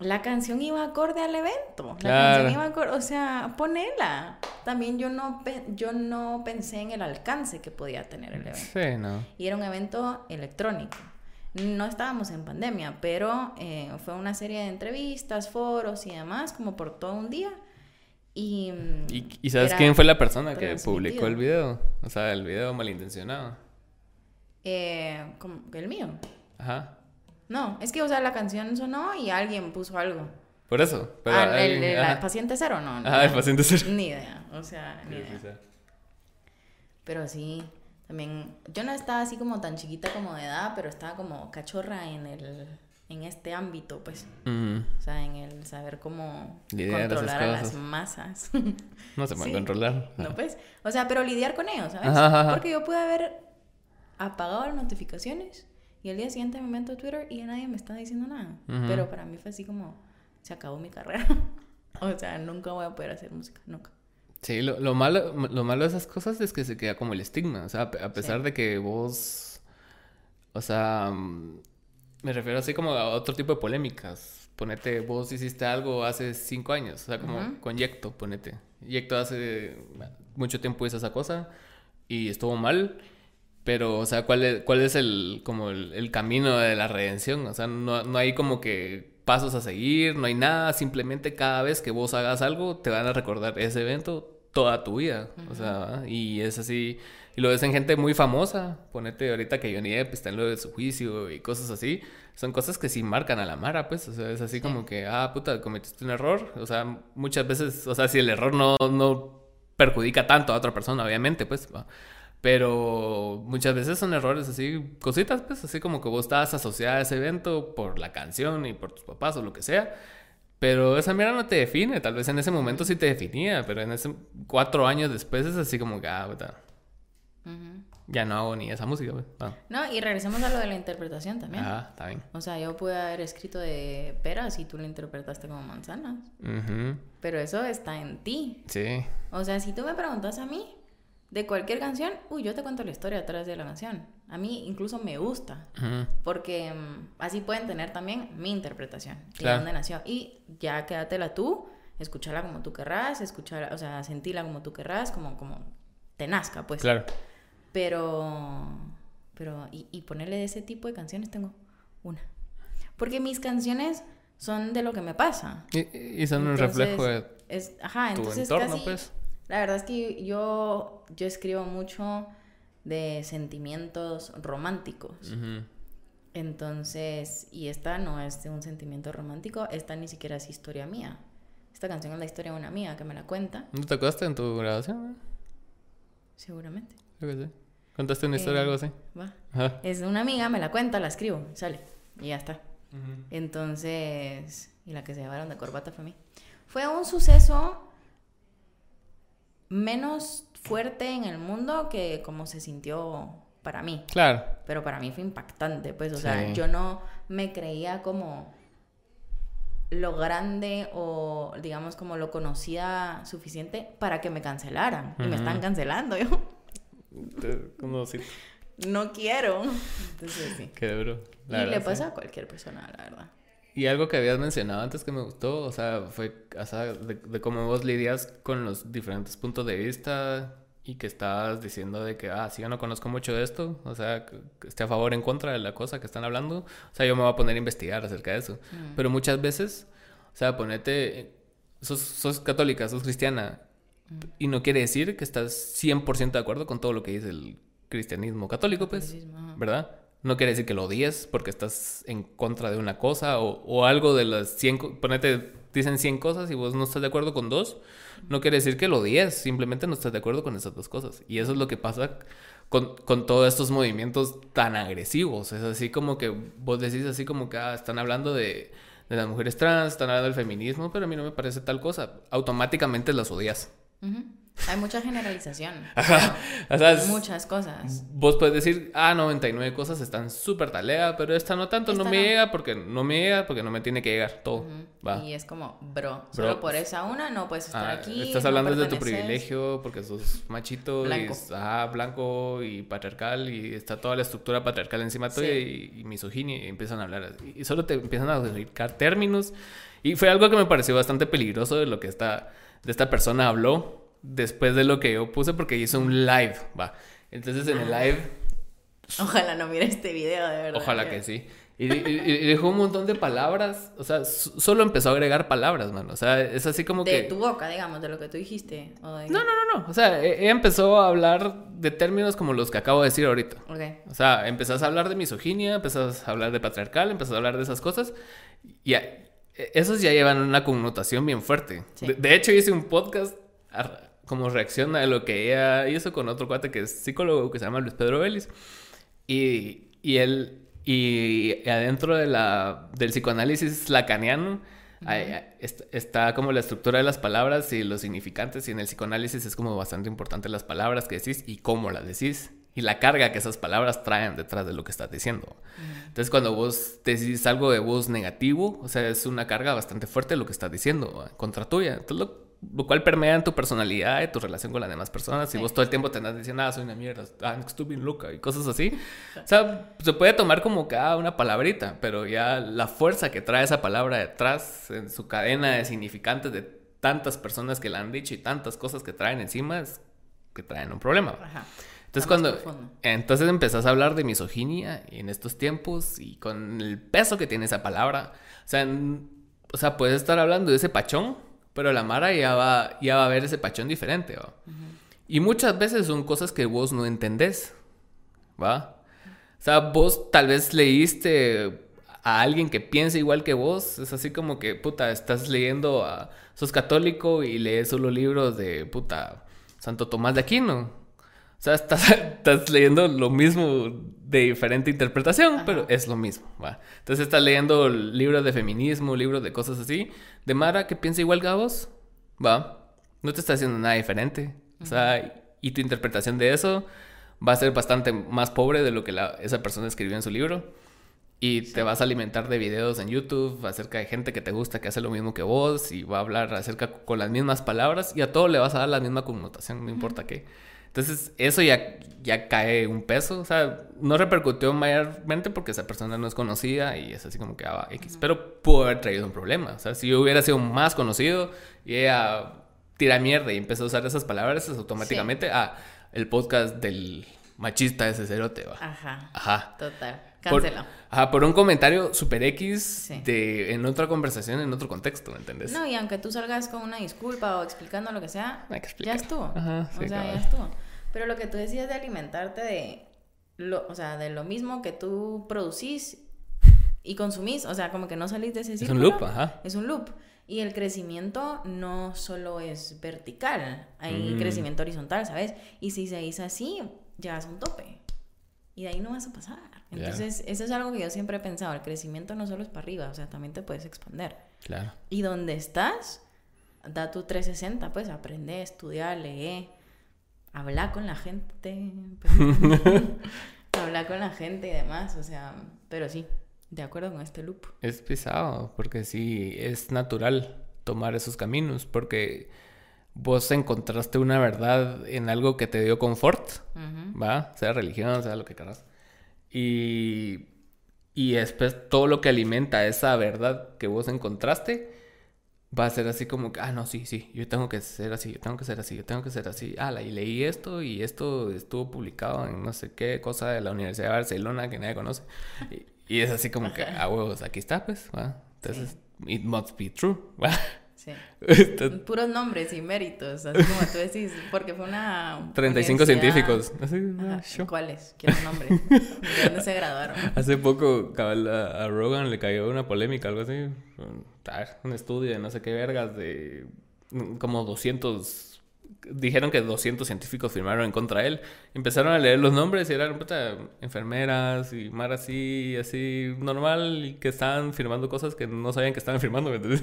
la canción iba acorde al evento. La canción iba acorde, o sea, ponela. También yo no, yo no pensé en el alcance que podía tener el evento. Sí, no. Y era un evento electrónico. no estábamos en pandemia, pero eh, fue una serie de entrevistas, foros y demás, como por todo un día. Y, ¿Y, sabes quién fue la persona que publicó el video? O sea, el video malintencionado. Eh, ¿El mío? Ajá. No, es que, o sea, la canción sonó y alguien puso algo. Por eso. Pero ah, el, paciente cero, no. Ah, el paciente cero. Ni idea, o sea, ni idea. Pero sí, también, yo no estaba así como tan chiquita como de edad, pero estaba como cachorra en el en este ámbito, pues. O sea, en el saber cómo controlar a las masas. [laughs] no se puede controlar. No, pues. O sea, pero lidiar con ellos, ¿sabes? Porque yo pude haber apagado las notificaciones y el día siguiente me meto a Twitter y nadie me está diciendo nada. Pero para mí fue así como, se acabó mi carrera. [laughs] o sea, nunca voy a poder hacer música, nunca. Sí, lo, lo, malo, lo malo de esas cosas es que se queda como el estigma. O sea, a pesar de que vos. O sea. Mm, me refiero así como a otro tipo de polémicas. Ponete, vos hiciste algo hace cinco años. O sea, como con Yecto, ponete. Yecto hace mucho tiempo hizo esa cosa y estuvo mal. Pero, o sea, ¿cuál es, cuál es el, como el, camino de la redención? O sea, no, no hay como que pasos a seguir, no hay nada, simplemente cada vez que vos hagas algo te van a recordar ese evento toda tu vida, o sea, y es así, y lo ves en gente muy famosa, ponete ahorita que Johnny Depp está en lo de su juicio y cosas así, son cosas que sí marcan a la mara, pues, o sea, es así como que, ah, puta, cometiste un error, o sea, muchas veces, o sea, si el error no, no perjudica tanto a otra persona, obviamente, pues, pero muchas veces son errores así, cositas, pues, así como que vos estabas asociada a ese evento por la canción y por tus papás o lo que sea. Pero esa mierda no te define. Tal vez en ese momento sí te definía, pero en ese cuatro años después es así como que, ah, Ya no hago ni esa música, pues. No, y regresemos a lo de la interpretación también. Ah, está bien. O sea, yo pude haber escrito de peras y tú lo interpretaste como manzanas. Pero eso está en ti. Sí. O sea, si tú me preguntas a mí, de cualquier canción, uy, yo te cuento la historia atrás de la canción. A mí incluso me gusta, porque mm, así pueden tener también mi interpretación y dónde nació. Y ya quédatela tú, escúchala como tú querrás, escucharla, o sea, sentíla como tú querrás, como, como te nazca, pues. Claro. Pero, pero, y, y ponerle de ese tipo de canciones tengo una. Porque mis canciones son de lo que me pasa. Y, son un reflejo de es, ajá, tu entonces entorno, pues la verdad es que yo, yo escribo mucho de sentimientos románticos. Entonces, y esta no es de un sentimiento romántico, esta ni siquiera es historia mía. Esta canción es la historia de una amiga que me la cuenta. ¿No te acuerdas en tu grabación? Seguramente. ¿Contaste una historia o algo así? Va. Es una amiga, me la cuenta, la escribo, sale. Y ya está. Entonces, y la que se llevaron de corbata fue a mí. Fue un suceso menos fuerte en el mundo que como se sintió para mí. Claro. Pero para mí fue impactante, pues, o sea, yo no me creía como lo grande o digamos como lo conocida suficiente para que me cancelaran. Y me están cancelando yo. no quiero. Entonces, sí. Qué duro. y le pasa a cualquier persona, la verdad. Y algo que habías mencionado antes que me gustó, o sea, fue o sea, de, cómo vos lidias con los diferentes puntos de vista y que estabas diciendo de que, ah, si yo no conozco mucho de esto, o sea, que esté a favor o en contra de la cosa que están hablando, o sea, yo me voy a poner a investigar acerca de eso. Mm. Pero muchas veces, o sea, ponete, sos, sos católica, sos cristiana, mm. y no quiere decir que estás 100% de acuerdo con todo lo que dice el cristianismo católico, pues, ¿verdad? No quiere decir que lo odies porque estás en contra de una cosa o, algo de las 100... Ponete, dicen 100 cosas y vos no estás de acuerdo con dos. No quiere decir que lo odies, simplemente no estás de acuerdo con esas dos cosas. Y eso es lo que pasa con, con todos estos movimientos tan agresivos. Es así como que vos decís así como que ah, están hablando de, de, las mujeres trans, están hablando del feminismo, pero a mí no me parece tal cosa. Automáticamente las odias. Hay mucha generalización. [laughs] muchas cosas. Vos puedes decir, ah, 99 cosas están súper talea, pero esta no tanto, no me llega porque no me llega porque no me tiene que llegar todo. Y es como, bro, solo por esa una no puedes estar ah, aquí. Estás hablando de tu privilegio porque sos machito blanco. y blanco y patriarcal y está toda la estructura patriarcal encima tuya y, y, misoginia y empiezan a hablar. Y solo te empiezan a dedicar términos. Y fue algo que me pareció bastante peligroso de lo que esta, de esta persona habló después de lo que yo puse porque hizo un live, va. Entonces en el live Ojalá no mire este video, de verdad. Ojalá que sí. Y, dejó un montón de palabras, o sea, solo empezó a agregar palabras, mano. O sea, es así como que... De tu boca, digamos, de lo que tú dijiste. No, no, no, no. O sea, e, ella empezó a hablar de términos como los que acabo de decir ahorita. O sea, empezás a hablar de misoginia, empezás a hablar de patriarcal, empezás a hablar de esas cosas. Y e, esos ya llevan una connotación bien fuerte. De, hecho, hice un podcast como reacción a lo que ella hizo con otro cuate que es psicólogo que se llama Luis Pedro Vélez. Y, y él y adentro de la, del psicoanálisis lacaniano está como la estructura de las palabras y los significantes. Y en el psicoanálisis es como bastante importante las palabras que decís y cómo las decís. Y la carga que esas palabras traen detrás de lo que estás diciendo. Entonces, cuando vos decís algo de voz negativo, o sea, es una carga bastante fuerte lo que estás diciendo contra tuya. Entonces, lo, lo cual permea en tu personalidad y tu relación con las demás personas. Si vos todo el tiempo te andas diciendo, ah, soy una mierda, ah, estoy bien loca y cosas así. O sea, se puede tomar como cada una palabrita, pero ya la fuerza que trae esa palabra detrás en su cadena de significantes de tantas personas que la han dicho y tantas cosas que traen encima es que traen un problema. Entonces cuando entonces empezás a hablar de misoginia en estos tiempos y con el peso que tiene esa palabra, o sea, o sea, puedes estar hablando de ese pachón pero la Mara ya va, ya va a ver ese pachón diferente, ¿va? Y muchas veces son cosas que vos no entendés, ¿va? O sea, vos tal vez leíste a alguien que piensa igual que vos, es así como que, puta, estás leyendo a... Sos católico y lees solo libros de, puta, Santo Tomás de Aquino. O sea, [laughs] estás, leyendo lo mismo de diferente interpretación, pero es lo mismo, ¿va? Entonces estás leyendo libros de feminismo, libros de cosas así, de Mara que piensa igual que vos, ¿va? No te está haciendo nada diferente. O sea, y tu interpretación de eso va a ser bastante más pobre de lo que esa persona escribió en su libro. Y te vas a alimentar de videos en YouTube acerca de gente que te gusta, que hace lo mismo que vos, y va a hablar acerca con las mismas palabras, y a todo le vas a dar la misma connotación, no importa qué. Entonces, eso ya, ya cae un peso. O sea, no repercutió mayormente porque esa persona no es conocida y es así como que ah, X. Pero pudo haber traído un problema. O sea, si yo hubiera sido más conocido y ella tira mierda y empezó a usar esas palabras, es automáticamente, ah, el podcast del machista ese cerote, va. Ajá. Ajá. Total. Cancela. ajá, por un comentario super X de, en otra conversación, en otro contexto, ¿me entendés? No, y aunque tú salgas con una disculpa o explicando lo que sea, ya estuvo. Ajá, o sea, ya estuvo. Pero lo que tú decías de alimentarte de lo, o sea, de lo mismo que tú producís y consumís, o sea, como que no salís de ese círculo. Es un loop, ajá. Es un loop. Y el crecimiento no solo es vertical, hay mm. crecimiento horizontal, ¿sabes? Y si se dice así, ya es un tope. Y de ahí no vas a pasar. Entonces, eso es algo que yo siempre he pensado. El crecimiento no solo es para arriba, o sea, también te puedes expandir. Claro. Y donde estás, da tu 360, pues aprende, estudia, lee, habla con la gente. [laughs] habla con la gente y demás, o sea, pero sí, de acuerdo con este loop. Es pesado, porque sí, es natural tomar esos caminos, porque vos encontraste una verdad en algo que te dio confort, ¿va? Sea religión, sea lo que quieras. Y, y después todo lo que alimenta esa verdad que vos encontraste va a ser así como que, ah, no, sí, sí, yo tengo que ser así, yo tengo que ser así, yo tengo que ser así. Ah, y leí esto y esto estuvo publicado en no sé qué cosa de la Universidad de Barcelona que nadie conoce. Y, es así como que, ah, huevos, aquí está, pues, ¿va? Entonces, it must be true, [laughs] ¿va? Sí. Puros nombres y méritos, así como tú decís, porque fue una... [laughs] 35 científicos. ¿Cuáles? Quiero un nombre. [laughs] ¿De dónde se graduaron? Hace poco a, Rogan le cayó una polémica, algo así. Un estudio de no sé qué vergas de como 200 dijeron que 200 científicos firmaron en contra de él. Empezaron a leer los nombres y eran puta, enfermeras y mar así, así normal, y que estaban firmando cosas que no sabían que estaban firmando, ¿me entiendes?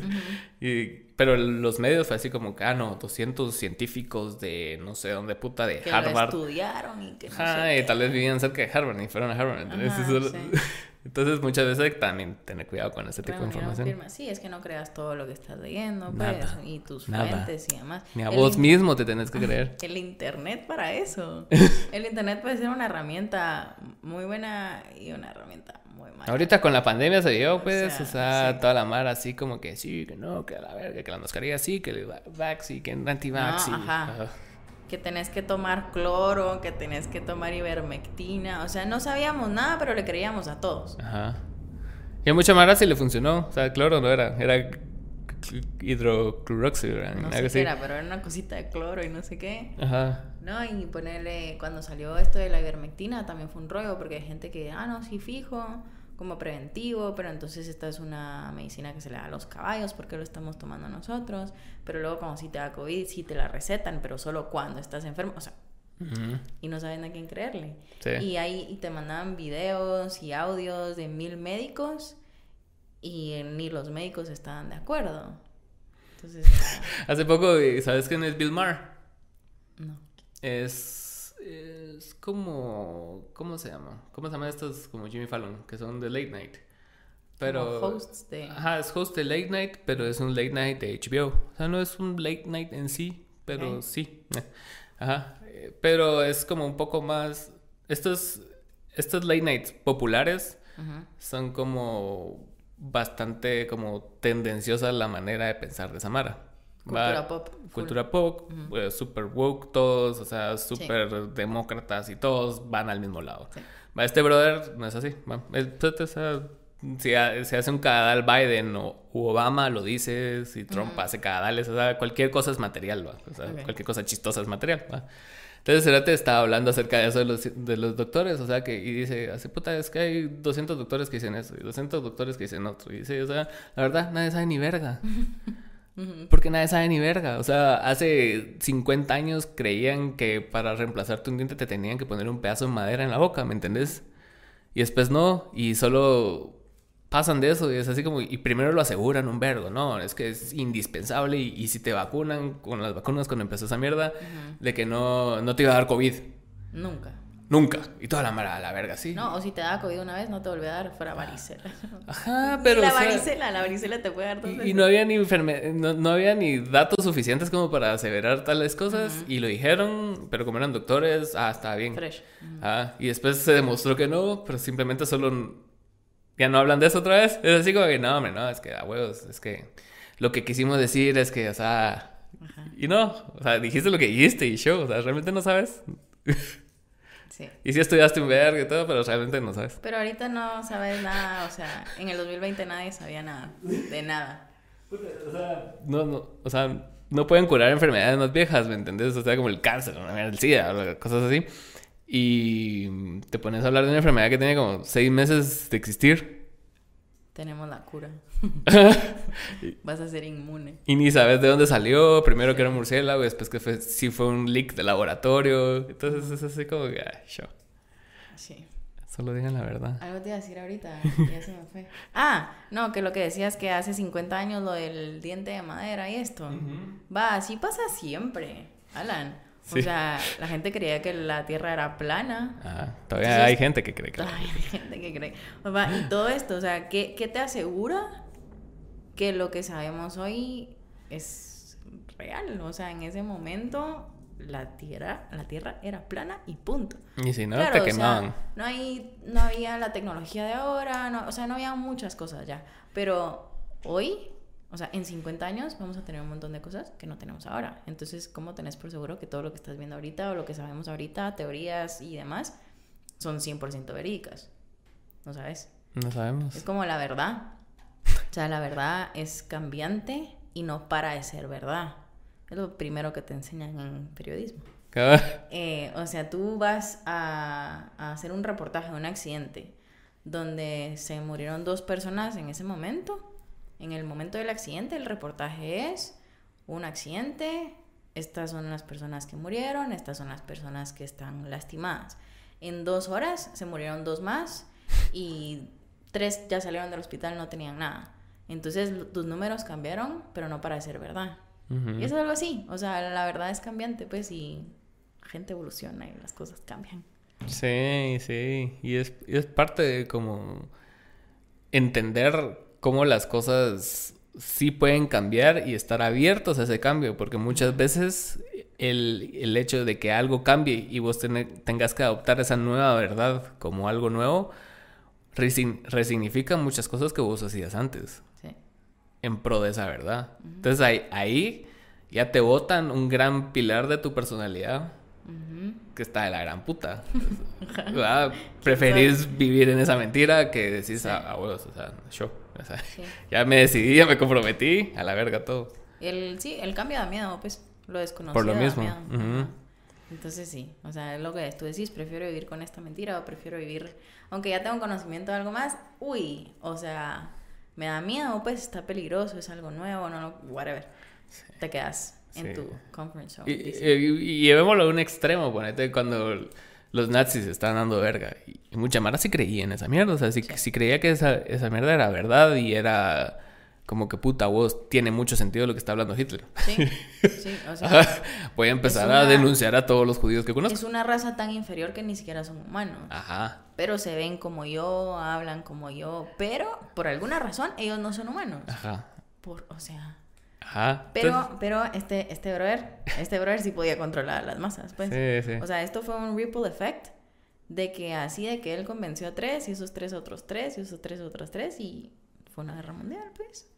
y, pero los medios fue así como que, ah, no, 200 científicos de no sé dónde puta, de Harvard. Que estudiaron y que no y tal vez vivían cerca de Harvard y fueron a Harvard, ¿entendés? [laughs] Entonces, muchas veces también tener cuidado con ese tipo de información. Sí, es que no creas todo lo que estás leyendo, pues, y tus fuentes y demás. Ni a vos mismo te tenés que [laughs] creer. El internet para eso. [laughs] el internet puede ser una herramienta muy buena y una herramienta muy mala. Ahorita con la pandemia se dio, pues, o sea, toda la mar así como que sí, que no, que a la verga, que la mascarilla sí, que el vax y que el anti-vax. ajá. Que tenés que tomar cloro, que tenés que tomar ivermectina. O sea, no sabíamos nada, pero le creíamos a todos. Ajá. Y a mucha mara sí le funcionó. O sea, cloro no era. Era hidrocloróxido. No sé qué era, pero era una cosita de cloro y no sé qué. Ajá. No, y ponerle, cuando salió esto de la ivermectina también fue un rollo, porque hay gente que, ah, no, sí, fijo, como preventivo, pero entonces esta es una medicina que se le da a los caballos, porque lo estamos tomando nosotros, pero luego como si te da COVID, sí te la recetan, pero solo cuando estás enfermo, o sea, y no saben a quién creerle. Y ahí y te mandaban videos y audios de mil médicos y ni los médicos estaban de acuerdo. Entonces, [laughs] Hace poco, ¿sabes quién es Bill Maher? No. Es, es como, ¿cómo se llama? ¿Cómo se llaman estos como Jimmy Fallon, que son de Late Night? Pero, hosts de... Ajá, es host de Late Night, pero es un Late Night de HBO. O sea, no es un Late Night en sí, pero sí. [laughs] Ajá. Pero es como un poco más... Estos, estos Late Nights populares son como bastante como tendenciosa la manera de pensar de Samara. Cultura pop. Cultura pop, eh, super woke todos, o sea, super demócratas y todos van al mismo lado. Va, este brother no es así. si, hace un cadal Biden o Obama lo dice, si Trump hace cadales, o sea, cualquier cosa es material, O sea, cualquier cosa chistosa es material, Entonces Cerate estaba hablando acerca de eso de los, de los, doctores, o sea, que, y dice, hace puta, es que hay 200 doctores que dicen eso, y 200 doctores que dicen otro, y dice, o sea, la verdad, nadie sabe ni verga. [laughs] Porque nadie sabe ni verga. O sea, hace 50 años creían que para reemplazarte un diente te tenían que poner un pedazo de madera en la boca, ¿me entendés? Y después no, y solo pasan de eso y es así como, y primero lo aseguran un vergo, no, es que es indispensable y, si te vacunan con las vacunas cuando empezó esa mierda, de que no, no te iba a dar COVID. Nunca. Nunca. Y toda la mara a la verga, sí. No, o si te da COVID una vez, no te vuelve a dar, fuera varicela. Ajá, [laughs] pero. la varicela, la varicela te puede dar dos y, y, no había ni no, había ni datos suficientes como para aseverar tales cosas. Y lo dijeron, pero como eran doctores, ah, estaba bien. Fresh. Ah, y después se demostró que no, pero simplemente solo. Ya no hablan de eso otra vez. Es así como que, no, hombre, no, es que a huevos, es que. Lo que quisimos decir es que, o sea. Y no, o sea, dijiste lo que dijiste y show, o sea, realmente no sabes. [laughs] Y si estudiaste un verga y todo, pero realmente no sabes. Pero ahorita no sabes nada, o sea, en el 2020 nadie sabía nada, de nada. O sea, no, no, o sea, no pueden curar enfermedades más viejas, ¿me entendés? O sea, como el cáncer, el SIDA, cosas así. Y te pones a hablar de una enfermedad que tiene como seis meses de existir tenemos la cura. [laughs] Vas a ser inmune. Y ni sabes de dónde salió. Primero que era un murciélago, después que fue, sí fue un leak de laboratorio. Entonces es así como que, ay, show. Sí. Solo digan la verdad. Algo te iba a decir ahorita, ya se me fue. [laughs] Ah, no, que lo que decías que hace 50 años lo del diente de madera y esto. Va, así pasa siempre, Alan. O sea, la gente creía que la Tierra era plana. Ajá. Todavía hay gente que cree que Todavía hay gente que cree. y todo esto, o sea, ¿qué, ¿qué, te asegura que lo que sabemos hoy es real? O sea, en ese momento la Tierra, la tierra era plana y punto. Y si no, te quemaban. no, hay, no había la tecnología de ahora, no, o sea, no había muchas cosas ya. Pero hoy o sea, en 50 años vamos a tener un montón de cosas que no tenemos ahora. Entonces, ¿cómo tenés por seguro que todo lo que estás viendo ahorita o lo que sabemos ahorita, teorías y demás, son 100% verídicas? ¿No sabes? No sabemos. Es como la verdad. O sea, la verdad es cambiante y no para de ser verdad. Es lo primero que te enseñan en periodismo. [laughs] Eh, o sea, tú vas a, a hacer un reportaje de un accidente donde se murieron dos personas en ese momento en el momento del accidente, el reportaje es un accidente, estas son las personas que murieron, estas son las personas que están lastimadas. En dos horas se murieron dos más y tres ya salieron del hospital, no tenían nada. Entonces tus números cambiaron, pero no para ser verdad. Y eso es algo así. O sea, la verdad es cambiante, pues, y la gente evoluciona y las cosas cambian. Sí, sí. Y es, y es parte de como entender cómo las cosas sí pueden cambiar y estar abiertos a ese cambio, porque muchas veces el, hecho de que algo cambie y vos tengas que adoptar esa nueva verdad como algo nuevo, resignifica muchas cosas que vos hacías antes. Sí. En pro de esa verdad. Entonces ahí, ahí ya te botan un gran pilar de tu personalidad que está de la gran puta. [laughs] Preferís vivir en esa mentira que decís a, a vos, o sea, yo. [laughs] Ya me decidí, ya me comprometí, a la verga todo. El, sí, el cambio da miedo, pues, lo desconocido. Por lo mismo. Entonces sí, o sea, es lo que tú decís, prefiero vivir con esta mentira o prefiero vivir, aunque ya tengo conocimiento de algo más, uy, o sea, me da miedo, pues está peligroso, es algo nuevo, no, no whatever. Te quedas en tu conference show. Y, y, llevémoslo a un extremo, ponete cuando los nazis estaban dando verga. Y mucha mara sí creía en esa mierda, o sea, sí, sí. creía que esa, esa mierda era verdad y era como que puta voz tiene mucho sentido lo que está hablando Hitler. Sí, [laughs] sí, o sea, voy a empezar a denunciar a todos los judíos que conozco. Es una raza tan inferior que ni siquiera son humanos. Ajá. Pero se ven como yo, hablan como yo, pero por alguna razón ellos no son humanos. Ajá. Por, o sea, Ajá. Pero, pero este, este brother, este brother sí podía controlar las masas, pues. Sí, sí. O sea, esto fue un ripple effect de que así de que él convenció a tres y esos tres otros tres y esos tres otros tres y fue una guerra mundial, pues.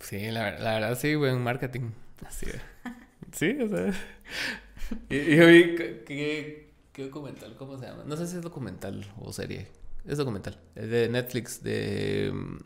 Sí, la, la verdad sí, buen marketing. Así [laughs] Sí, o sea. [laughs] Y, yo vi, ¿qué, ¿qué, documental? ¿Cómo se llama? No sé si es documental o serie. Es documental. Es de Netflix, de. Mm,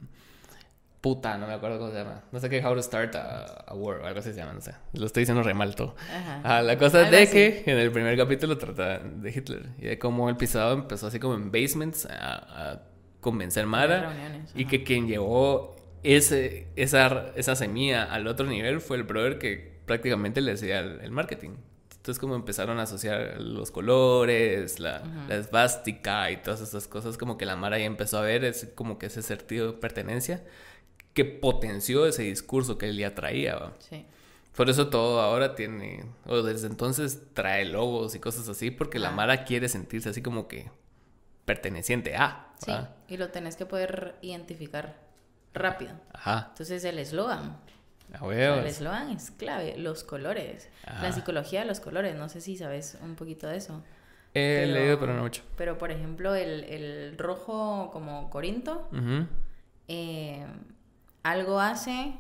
puta, no me acuerdo cómo se llama. No sé qué, How to Start a, War o algo así se llama, no sé. Lo estoy diciendo re mal todo. Ah, la cosa es de que en el primer capítulo trata de Hitler y de cómo el pisado empezó así como en basements a, a convencer Mara y que quien llevó ese, esa, esa semilla al otro nivel fue el brother que prácticamente le hacía el, marketing. Entonces como empezaron a asociar los colores, la, la esvástica y todas esas cosas, como que la Mara ya empezó a ver es como que ese sentido de pertenencia que potenció ese discurso que él ya traía. Sí. Por eso todo ahora tiene, o desde entonces trae logos y cosas así, porque la Mara quiere sentirse así como que perteneciente a. Sí, y lo tenés que poder identificar rápido. Ajá. Entonces el eslogan. el eslogan es clave, los colores, la psicología de los colores, no sé si sabes un poquito de eso. He leído, pero no mucho. Pero por ejemplo, el, el rojo como Corinto, eh, algo hace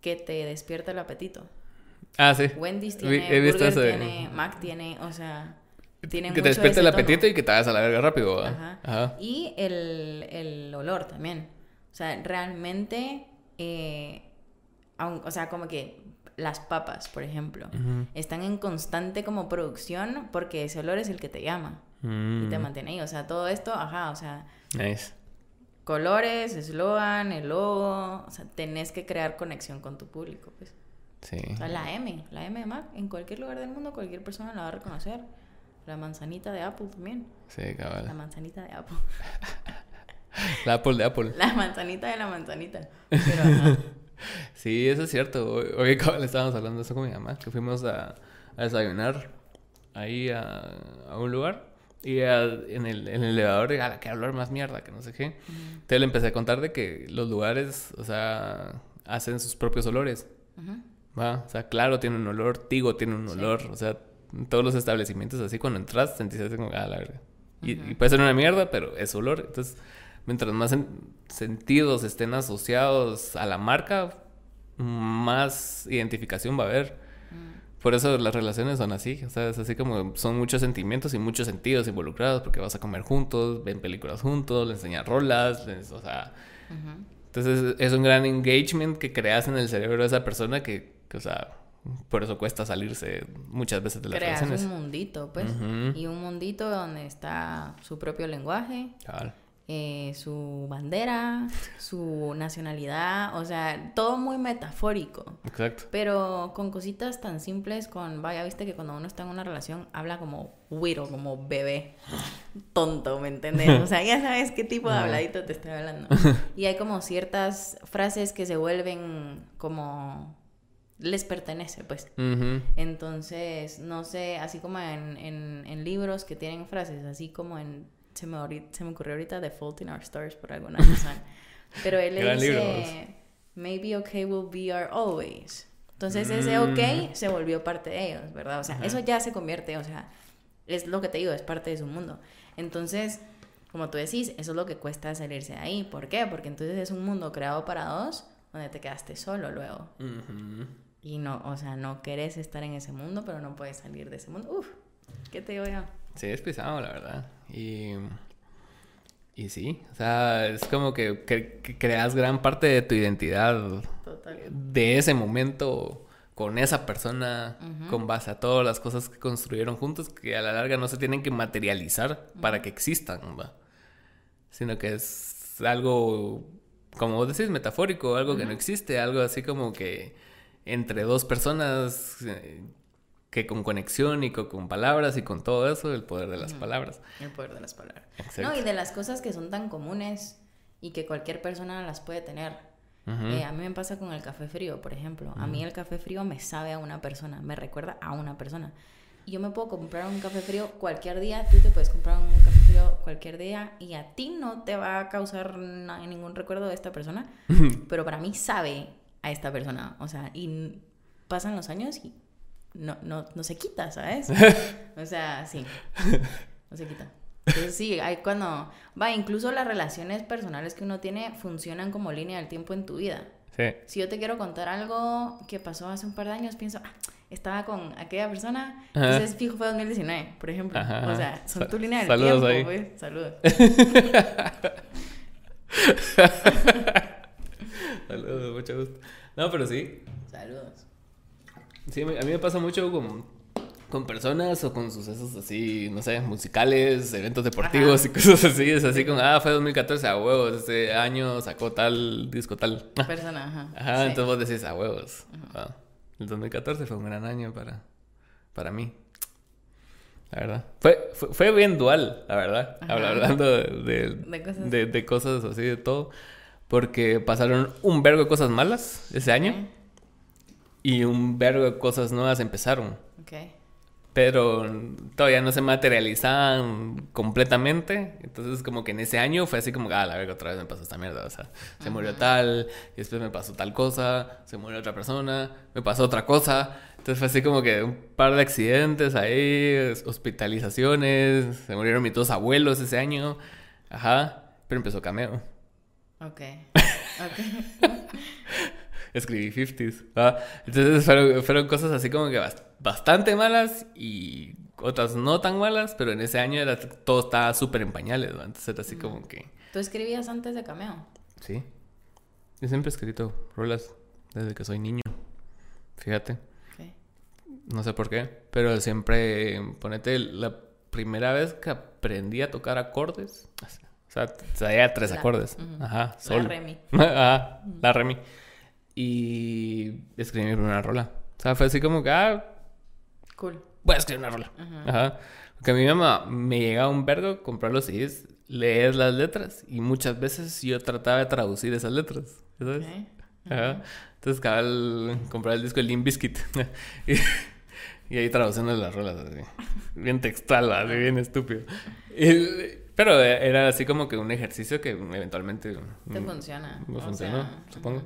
que te despierta el apetito. Ah, sí. Wendy's tiene, Burger tiene, Mac tiene, o sea, tiene Que te despierte el apetito y que te hagas a la verga rápido. Ajá. Y el, el olor también. O sea, realmente, eh, o sea, como que las papas, por ejemplo, están en constante como producción porque ese olor es el que te llama y te mm. mantiene ahí. O sea, todo esto, ajá, o sea... Nice. Colores, eslogan, el logo, o sea, tenés que crear conexión con tu público, pues. Sí. O sea, la M, la M de Mac, en cualquier lugar del mundo cualquier persona la va a reconocer. La manzanita de Apple también. Sí, cabal. La manzanita de Apple. [laughs] [laughs] La Apple de Apple. La manzanita de la manzanita. Pero, [laughs] Sí, eso es cierto. Hoy, le estábamos hablando de eso con mi mamá, que fuimos a, a desayunar ahí a, a, un lugar. Y en, el, en el elevador, a que hablar más mierda, que no sé qué. Entonces le empecé a contar de que los lugares, o sea, hacen sus propios olores. ¿Va? O sea, claro, tiene un olor, Tigo tiene un olor. O sea, todos los establecimientos así, cuando entras, sentís así como, ah, la verdad. y, y, puede ser una mierda, pero es olor. Entonces, mientras más sentidos estén asociados a la marca, más identificación va a haber. Mm. Por eso las relaciones son así, o sea, es así como son muchos sentimientos y muchos sentidos involucrados, porque vas a comer juntos, ven películas juntos, le enseñas rolas, o sea... Entonces es un gran engagement que creas en el cerebro de esa persona que, o sea, por eso cuesta salirse muchas veces de las Creas relaciones. un mundito, pues, y un mundito donde está su propio lenguaje, claro. Eh, su bandera, su nacionalidad, o sea, todo muy metafórico. Exacto. Pero con cositas tan simples, con, vaya, viste que cuando uno está en una relación habla como güiro, como bebé, tonto, ¿me entiendes? O sea, ya sabes qué tipo de habladito te estoy hablando. [laughs] Y hay como ciertas frases que se vuelven como les pertenece, pues. Entonces, no sé, así como en, en, en libros que tienen frases, así como en se me, se me ocurrió ahorita The Fault in Our Stars por alguna [laughs] razón. Pero él le dice, maybe okay will be our always. Entonces ese mm. ok se volvió parte de ellos, ¿verdad? O sea, eso ya se convierte, o sea, es lo que te digo, es parte de su mundo. Entonces, como tú decís, eso es lo que cuesta salirse de ahí. ¿Por qué? Porque entonces es un mundo creado para dos donde te quedaste solo luego. y no, o sea, no querés estar en ese mundo, pero no puedes salir de ese mundo. Uf, ¿qué te digo yo? Sí, es pisado, la verdad. Y, y sí, o sea, es como que, creas gran parte de tu identidad de ese momento con esa persona, con base a todas las cosas que construyeron juntos, que a la larga no se tienen que materializar para que existan, ¿va? sino que es algo, como vos decís, metafórico, algo que no existe, algo así como que entre dos personas eh, que con conexión y con, palabras y con todo eso, el poder de las palabras. El poder de las palabras. No, y de las cosas que son tan comunes y que cualquier persona las puede tener. Eh, a mí me pasa con el café frío, por ejemplo. A mí el café frío me sabe a una persona, me recuerda a una persona. Y yo me puedo comprar un café frío cualquier día, tú te puedes comprar un café frío cualquier día y a ti no te va a causar ningún recuerdo de esta persona, [laughs] pero para mí sabe a esta persona. O sea, y pasan los años y no, no, no se quita, ¿sabes? [laughs] o sea, sí, no se quita. Entonces sí, hay cuando, va, incluso las relaciones personales que uno tiene funcionan como línea del tiempo en tu vida. Sí. Si yo te quiero contar algo que pasó hace un par de años, pienso, ah, estaba con aquella persona, entonces fijo fue 2019, por ejemplo. O sea, son tu línea del tiempo, pues. Saludos. [laughs] Saludos, mucho gusto. No, pero sí. Saludos. Sí, a mí me pasa mucho con, con personas o con sucesos así, no sé, musicales, eventos deportivos y cosas así. Es así como, ah, fue 2014, a huevos, ese año sacó tal disco, tal. [laughs] Persona, ajá. Ajá, entonces vos decís, a huevos. el 2014 fue un gran año para, para mí. La verdad. Fue, fue, bien dual, la verdad. Hablando de, de, cosas. De, cosas así, de todo. Porque pasaron un vergo de cosas malas ese año y un vergo de cosas nuevas empezaron. Pero todavía no se materializaban completamente. Entonces, como que en ese año fue así como, ah, la verga, otra vez me pasó esta mierda. O sea, se murió tal, y después me pasó tal cosa, se murió otra persona, me pasó otra cosa. Entonces fue así como que un par de accidentes ahí, hospitalizaciones, se murieron mis dos abuelos ese año. Ajá, pero empezó cameo. Ok. [laughs] Ok. [laughs] escribí 50s. Entonces fueron, cosas así como que bastante malas y otras no tan malas, pero en ese año era, todo estaba súper en pañales, Entonces era así como que... ¿Tú escribías antes de Cameo? Sí. Yo siempre he escrito rolas desde que soy niño. Fíjate. No sé por qué, pero siempre, ponete, la primera vez que aprendí a tocar acordes, o sea, sabía tres acordes. Ajá, sol. La remi. Ajá, la remi. [laughs] Y escribí mi primera rola. O sea, fue así como que, ah, cool. Voy a escribir una rola. Ajá. Porque a mi mamá me llegaba un vergo comprar los CDs, leer las letras y muchas veces yo trataba de traducir esas letras. ¿Sabes? Ajá. Entonces, cabal, comprar el disco de Limp Bizkit. [laughs] y, ahí traduciendo las rolas, así. Bien textual, así, bien estúpido. pero era así como que un ejercicio que eventualmente... Te funciona. Me funcionó, supongo.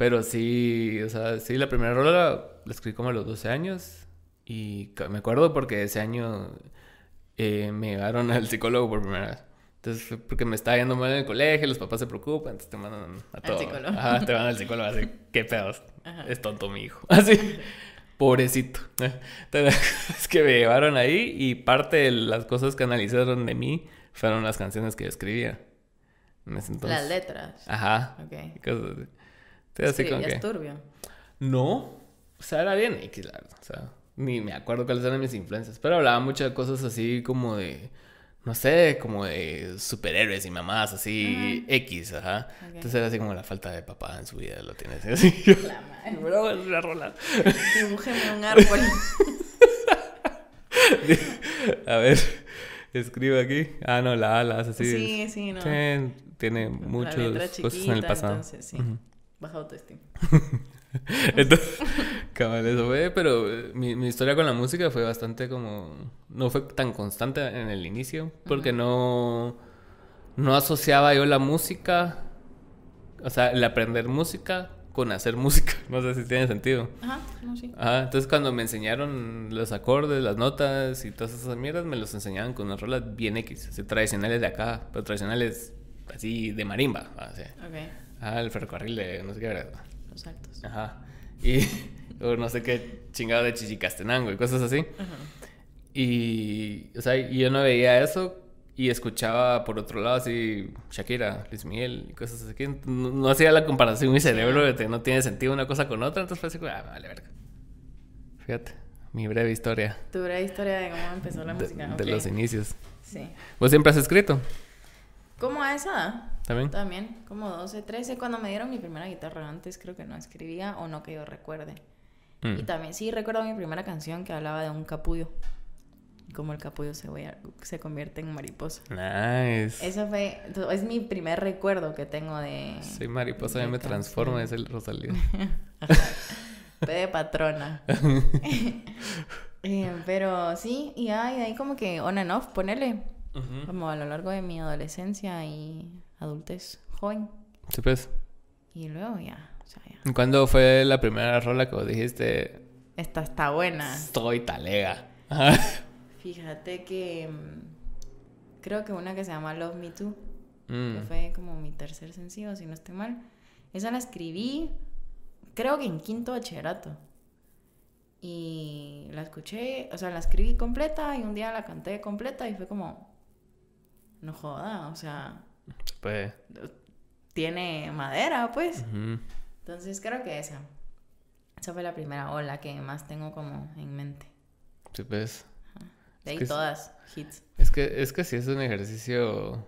Pero sí, o sea, sí, la primera rola la, escribí como a los 12 años. Y me acuerdo porque ese año eh, me llevaron al psicólogo por primera vez. Entonces, porque me estaba yendo mal en el colegio, los papás se preocupan, entonces te mandan a todo. Al psicólogo. Ajá, te mandan al psicólogo, así, [laughs] qué pedos. Es tonto mi hijo. [laughs] Así, pobrecito. [laughs] es que me llevaron ahí y parte de las cosas que analizaron de mí fueron las canciones que yo escribía. las letras. Ajá. Ok. Cosas así. Sí, es turbio. No, o sea, era bien X, o sea, ni me acuerdo cuáles eran mis influencias, pero hablaba muchas cosas así como de, no sé, como de superhéroes y mamás, así, X, ajá. Entonces era así como la falta de papá en su vida, lo tienes así. La [laughs] madre. Bro, una rola. Dibújeme un árbol. [laughs] A ver, escribo aquí. Ah, no, la ala, así. Sí, sí, no. tiene muchas cosas en el pasado. Entonces, sí. Baja autoestima. [laughs] Entonces, cabal, eso fue, pero eh, mi, mi, historia con la música fue bastante como... No fue tan constante en el inicio, porque no... No asociaba yo la música, o sea, el aprender música con hacer música. [laughs] No sé si tiene sentido. Ajá, no, sí. Ajá, entonces cuando me enseñaron los acordes, las notas y todas esas mierdas, me los enseñaban con unas rolas bien X, así tradicionales de acá, pero tradicionales así de marimba. Así. Okay. Ah, el ferrocarril de no sé qué era. Los actos. Ajá. Y, [laughs] o no sé qué chingado de Chichicastenango y cosas así. Y, o sea, yo no veía eso y escuchaba por otro lado así Shakira, Luis Miguel y cosas así. No, hacía la comparación mi cerebro de que no tiene sentido una cosa con otra, entonces fue así, ah, vale, verga. Fíjate, mi breve historia. Tu breve historia de cómo empezó la música. De, los inicios. Sí. ¿Vos siempre has escrito? ¿Cómo a esa? ¿También? También, como 12, 13. Cuando me dieron mi primera guitarra antes, creo que no escribía o no que yo recuerde. Mm. Y también, sí, recuerdo mi primera canción que hablaba de un capullo. Como el capullo se, se convierte en mariposa. Nice. Eso fue, es mi primer recuerdo que tengo de... Soy mariposa, ya me transformo, es el Rosalío. [laughs] de patrona. [laughs] [laughs] Eh, pero sí, y ahí, ahí como que on and off, ponele. Como a lo largo de mi adolescencia y adultez joven. Sí, pues. Y luego ya, o sea, ya. ¿Cuándo fue la primera rola que vos dijiste? Esta está buena. Estoy talega. Fíjate que mm, creo que una que se llama Love Me Too, que mm. fue como mi tercer sencillo, si no estoy mal. Esa la escribí, creo que en quinto bachillerato. Y la escuché, o sea, la escribí completa y un día la canté completa y fue como, no joda, o sea, pues tiene madera, pues. Entonces creo que esa, esa fue la primera ola que más tengo como en mente. Sí, pues. De ahí todas, hits. Es que, es que sí es un ejercicio,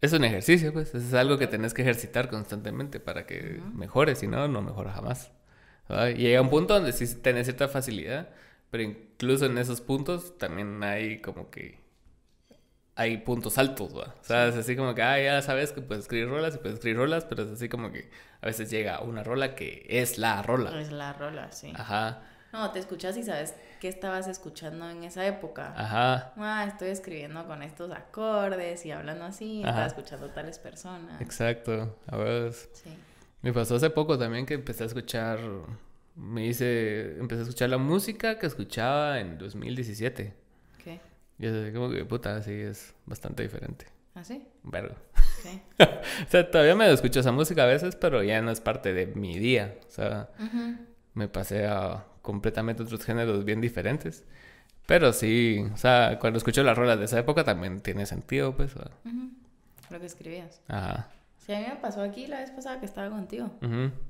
es un ejercicio, pues, es algo que tenés que ejercitar constantemente para que mejores, si no, no mejora jamás. Y llega un punto donde sí tenés cierta facilidad, pero incluso en esos puntos también hay como que hay puntos altos, ¿va? O sea, es así como que, ah, ya sabes que puedes escribir rolas y puedes escribir rolas, pero es así como que a veces llega una rola que es la rola. Es la rola, sí. Ajá. No, te escuchas y sabes qué estabas escuchando en esa época. Ajá. Ah, estoy escribiendo con estos acordes y hablando así, estaba escuchando tales personas. Exacto, a ver. Sí. Me pasó hace poco también que empecé a escuchar, me hice, empecé a escuchar la música que escuchaba en 2017. Y es como que, puta, sí, es bastante diferente. ¿Ah, sí? Vergo. [laughs] o sea, todavía me escucho esa música a veces, pero ya no es parte de mi día. O sea, me pasé a completamente otros géneros bien diferentes. Pero sí, o sea, cuando escucho las rolas de esa época también tiene sentido, pues. Lo que escribías. Ajá. Sí, a mí me pasó aquí la vez pasada que estaba contigo.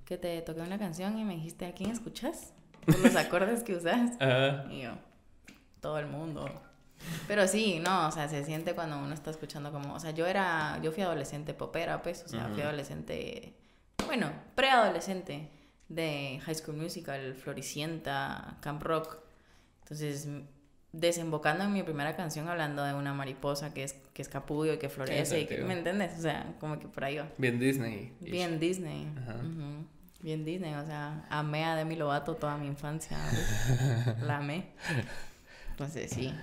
Que te toqué una canción y me dijiste, ¿a quién escuchas? [laughs] Por los acordes que usas. Y yo, todo el mundo. Pero sí, no, o sea, se siente cuando uno está escuchando como, o sea, yo era, yo fui adolescente popera, pues, o sea, fui adolescente, bueno, preadolescente de High School Musical, Floricienta, Camp Rock. Entonces, desembocando en mi primera canción hablando de una mariposa que es, que es capullo y que florece, y que, ¿me entiendes? O sea, como que por ahí va. Bien Disney. Bien Disney. Bien Disney, o sea, amé a Demi Lovato toda mi infancia. [laughs] La amé. Entonces, sí.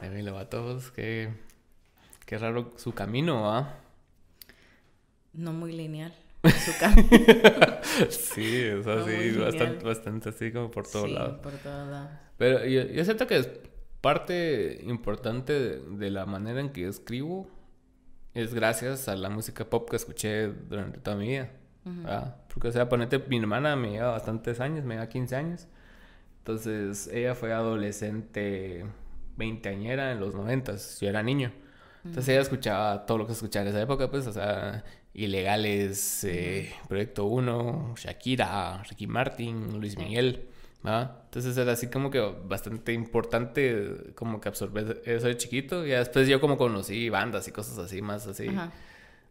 Demi Lovato, qué, qué raro su camino, ¿ah? No muy lineal. [laughs] Su camino. sí, es así, bastante, bastante así como por todos sí, lados. por todos lados. Pero yo, yo siento que es parte importante de, la manera en que yo escribo es gracias a la música pop que escuché durante toda mi vida. Porque, o sea, ponete, mi hermana me lleva bastantes años, me lleva 15 años. Entonces, ella fue adolescente veinteañera en los noventas, yo era niño. Entonces ella escuchaba todo lo que escuchaba en esa época, pues, o sea, Ilegales, eh, Proyecto 1, Shakira, Ricky Martin, Luis Miguel, ¿va? Entonces era así como que bastante importante como que absorber eso de chiquito. Y después yo como conocí bandas y cosas así, más así,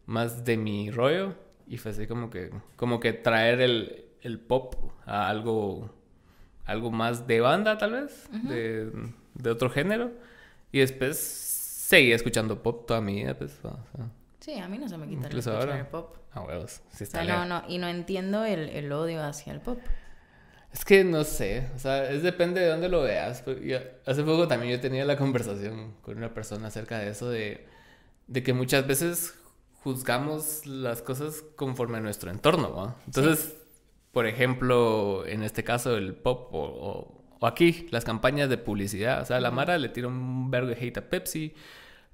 más de mi rollo. Y fue así como que, como que traer el, el pop a algo, algo más de banda tal vez, de de otro género. Y después seguí escuchando pop toda mi vida, pues. Sí, a mí no se me quita el ahora. pop. Ah, huevos. Sí está no, no, y no entiendo el, el, odio hacia el pop. Es que no sé, o sea, es depende de dónde lo veas. Hace poco también yo tenía la conversación con una persona acerca de eso, de, de que muchas veces juzgamos las cosas conforme a nuestro entorno, ¿no? Entonces, por ejemplo, en este caso el pop o o aquí, las campañas de publicidad. O sea, la Mara le tira un vergo de hate a Pepsi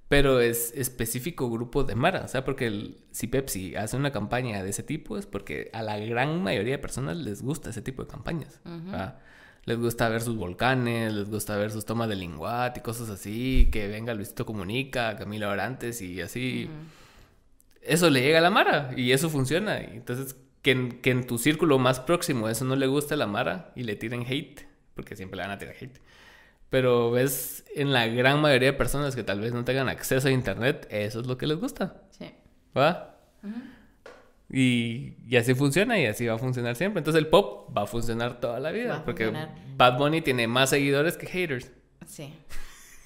pero es específico grupo de Mara. O sea, porque el, si Pepsi hace una campaña de ese tipo es porque a la gran mayoría de personas les gusta ese tipo de campañas. Les gusta ver sus volcanes, les gusta ver sus tomas de linguat y cosas así, que venga Luisito Comunica, Camila Orantes y así. Eso le llega a la Mara y eso funciona. Entonces, que en, que en tu círculo más próximo eso no le gusta a la Mara y le tiren hate, porque siempre le van a tirar hate pero ves en la gran mayoría de personas que tal vez no tengan acceso a internet, eso es lo que les gusta. Sí. ¿Va? y, y, así funciona y así va a funcionar siempre. Entonces el pop va a funcionar toda la vida. porque Bad Bunny tiene más seguidores que haters. Sí.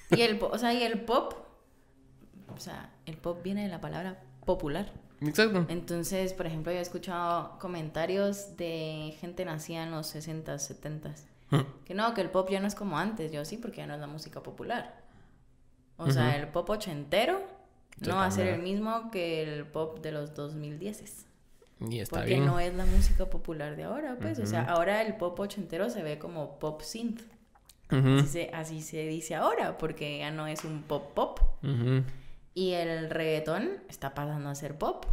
Y el, o sea, y el pop, o sea, el pop viene de la palabra popular. Exacto. Entonces, por ejemplo, yo he escuchado comentarios de gente nacida en los 60s, 70s que no, que el pop ya no es como antes. Yo sí, porque ya no es la música popular. O sea, el pop ochentero no va a ser el mismo que el pop de los 2010. Y está porque no es la música popular de ahora, pues. O sea, ahora el pop ochentero se ve como pop synth. así, se, así, se, dice ahora, porque ya no es un pop pop. Y el reggaetón está pasando a ser pop.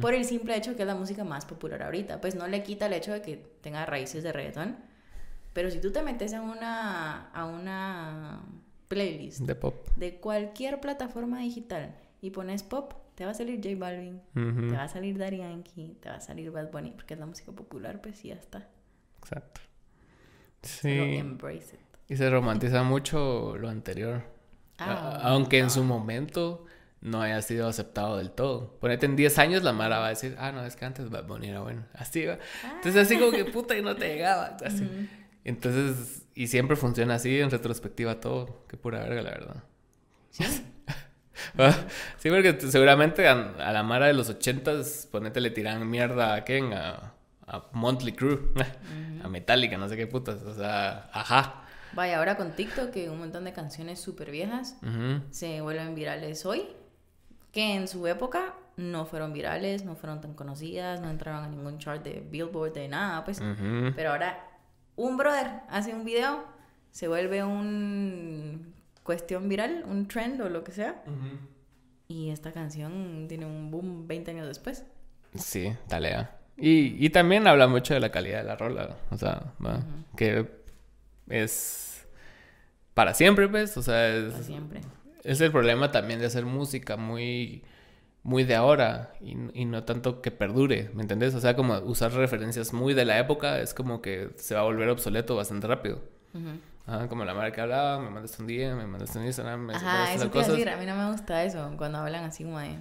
Por el simple hecho que es la música más popular ahorita. Pues no le quita el hecho de que tenga raíces de reggaetón pero si tú te metes a una, a una playlist de pop de cualquier plataforma digital y pones pop, te va a salir J Balvin, te va a salir Daddy Yankee, te va a salir Bad Bunny, porque es la música popular, pues ya está. Exacto. Sí. Y se romantiza mucho lo anterior. Ah, aunque en su momento no haya sido aceptado del todo. Ponete en 10 años la Mara va a decir, ah, no, es que antes Bad Bunny era bueno. Así va. Entonces así como que puta y no te llegaba. Así. Entonces, y siempre funciona así en retrospectiva todo. Qué pura verga, la verdad. Sí. [laughs] sí, porque seguramente a, la Mara de los ochentas, ponete, le tiran mierda a Ken, a, a Monthly Crew, [laughs] a Metallica, no sé qué putas. O sea, ajá. Vaya, ahora con TikTok, que un montón de canciones súper viejas se vuelven virales hoy, que en su época no fueron virales, no fueron tan conocidas, no entraron a ningún chart de Billboard, de nada, pues. Pero ahora un brother hace un video, se vuelve un cuestión viral, un trend o lo que sea. Y esta canción tiene un boom 20 años después. Sí, talea. Y, y también habla mucho de la calidad de la rola. O sea, que es para siempre, pues. O sea, es, para siempre. Es el problema también de hacer música muy muy de ahora y, no tanto que perdure, ¿me entendés? O sea, como usar referencias muy de la época es como que se va a volver obsoleto bastante rápido. como la madre que hablaba, me mandaste un día, me mandaste un Instagram, me Ajá, eso te decir, a mí no me gusta eso, cuando hablan así como de...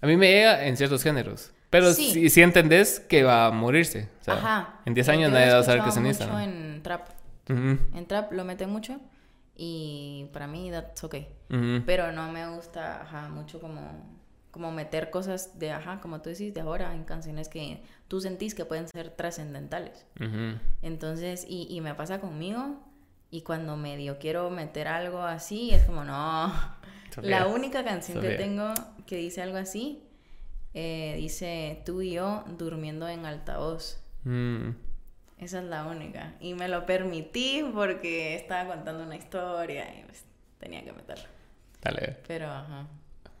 A mí me llega en ciertos géneros, pero sí, si, entendés que va a morirse. O sea, Ajá. En 10 años nadie va a saber que es en Instagram. mucho en trap. En trap lo mete mucho y para mí that's okay. Pero no me gusta ajá, mucho como como meter cosas de, ajá, como tú decís, de ahora en canciones que tú sentís que pueden ser trascendentales. Entonces, y, y, me pasa conmigo, y cuando medio quiero meter algo así, es como, no, la única canción que tengo que dice algo así, eh, dice tú y yo durmiendo en altavoz. Mm. Esa es la única. Y me lo permití porque estaba contando una historia y pues, tenía que meterlo. Dale. Pero, ajá.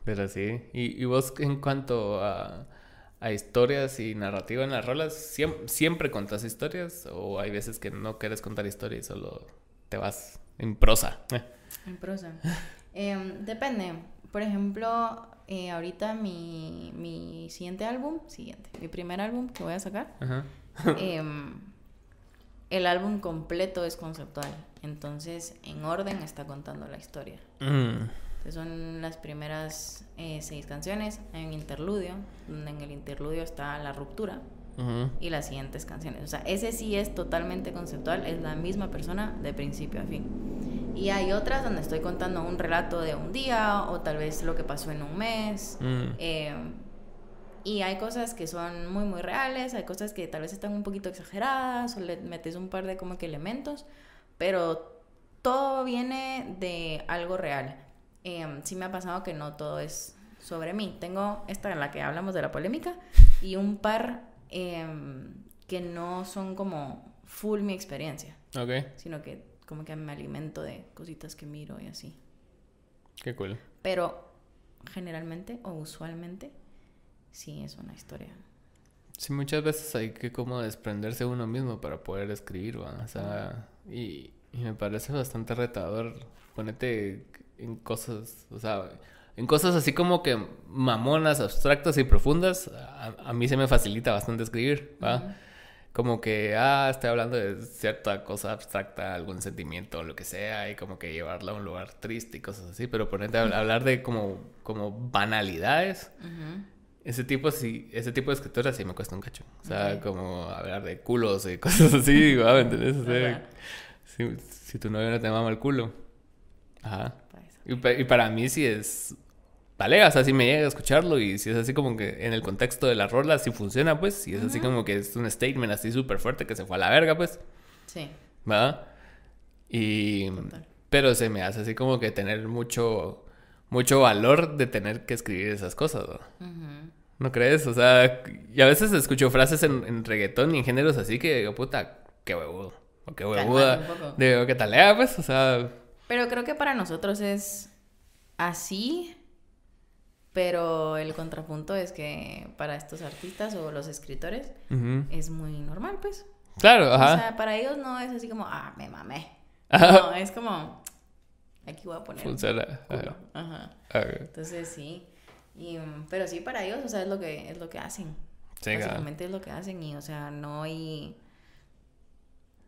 Pero sí. ¿Y, y vos en cuanto a, a, historias y narrativa en las rolas, ¿siempre, ¿siempre contas historias? ¿O hay veces que no quieres contar historias y solo te vas en prosa? En prosa. [laughs] Em, depende. Por ejemplo, eh, ahorita mi, mi siguiente álbum, siguiente, mi primer álbum que voy a sacar, [laughs] em, el álbum completo es conceptual. Entonces, en orden está contando la historia. Mm son las primeras eh, seis canciones. Hay un interludio, donde en el interludio está la ruptura. Y las siguientes canciones. O sea, ese sí es totalmente conceptual, es la misma persona de principio a fin. Y hay otras donde estoy contando un relato de un día o tal vez lo que pasó en un mes. Mm. Eh, y hay cosas que son muy, muy reales, hay cosas que tal vez están un poquito exageradas o le metes un par de como que elementos, pero todo viene de algo real. Em, sí me ha pasado que no todo es sobre mí. Tengo esta en la que hablamos de la polémica y un par em, que no son como full mi experiencia. Ok. Sino que como que me alimento de cositas que miro y así. Qué cool. Pero generalmente o usualmente sí es una historia. Sí, muchas veces hay que como desprenderse uno mismo para poder escribir, ¿va? O sea, y, y me parece bastante retador ponerte en cosas, o sea, en cosas así como que mamonas, abstractas y profundas, a, a mí se me facilita bastante escribir, ¿va? Como que, ah, estoy hablando de cierta cosa abstracta, algún sentimiento o lo que sea, y como que llevarla a un lugar triste y cosas así, pero ponerte a hablar de como, como banalidades. Ese tipo, sí, ese tipo de escritura sí me cuesta un cacho. O sea, como hablar de culos y cosas así, ¿va? ¿me entendés? O sea, si, si, tu novio no te mama el culo. Ajá. Y, y, para mí sí es... Vale, o sea, si me llega a escucharlo y si es así como que en el contexto de la rola, si funciona, pues, si es así como que es un statement así súper fuerte que se fue a la verga, pues. Sí. ¿Va? Y... Pero se me hace así como que tener mucho mucho valor de tener que escribir esas cosas, ¿no? ¿No crees? O sea, y a veces escucho frases en, en reggaetón y en géneros así que digo, puta, qué huevudo. O qué huevuda. Digo, ¿qué talea, pues? O sea... Pero creo que para nosotros es así, pero el contrapunto es que para estos artistas o los escritores es muy normal, pues. Claro, ajá. O sea, para ellos no es así como, ah, me mamé. No, es como, aquí voy a poner. Funciona. Ajá. Entonces sí. Y, pero sí, para ellos, o sea, es lo que, es lo que hacen. Sí, Básicamente es lo que hacen y, o sea, no hay...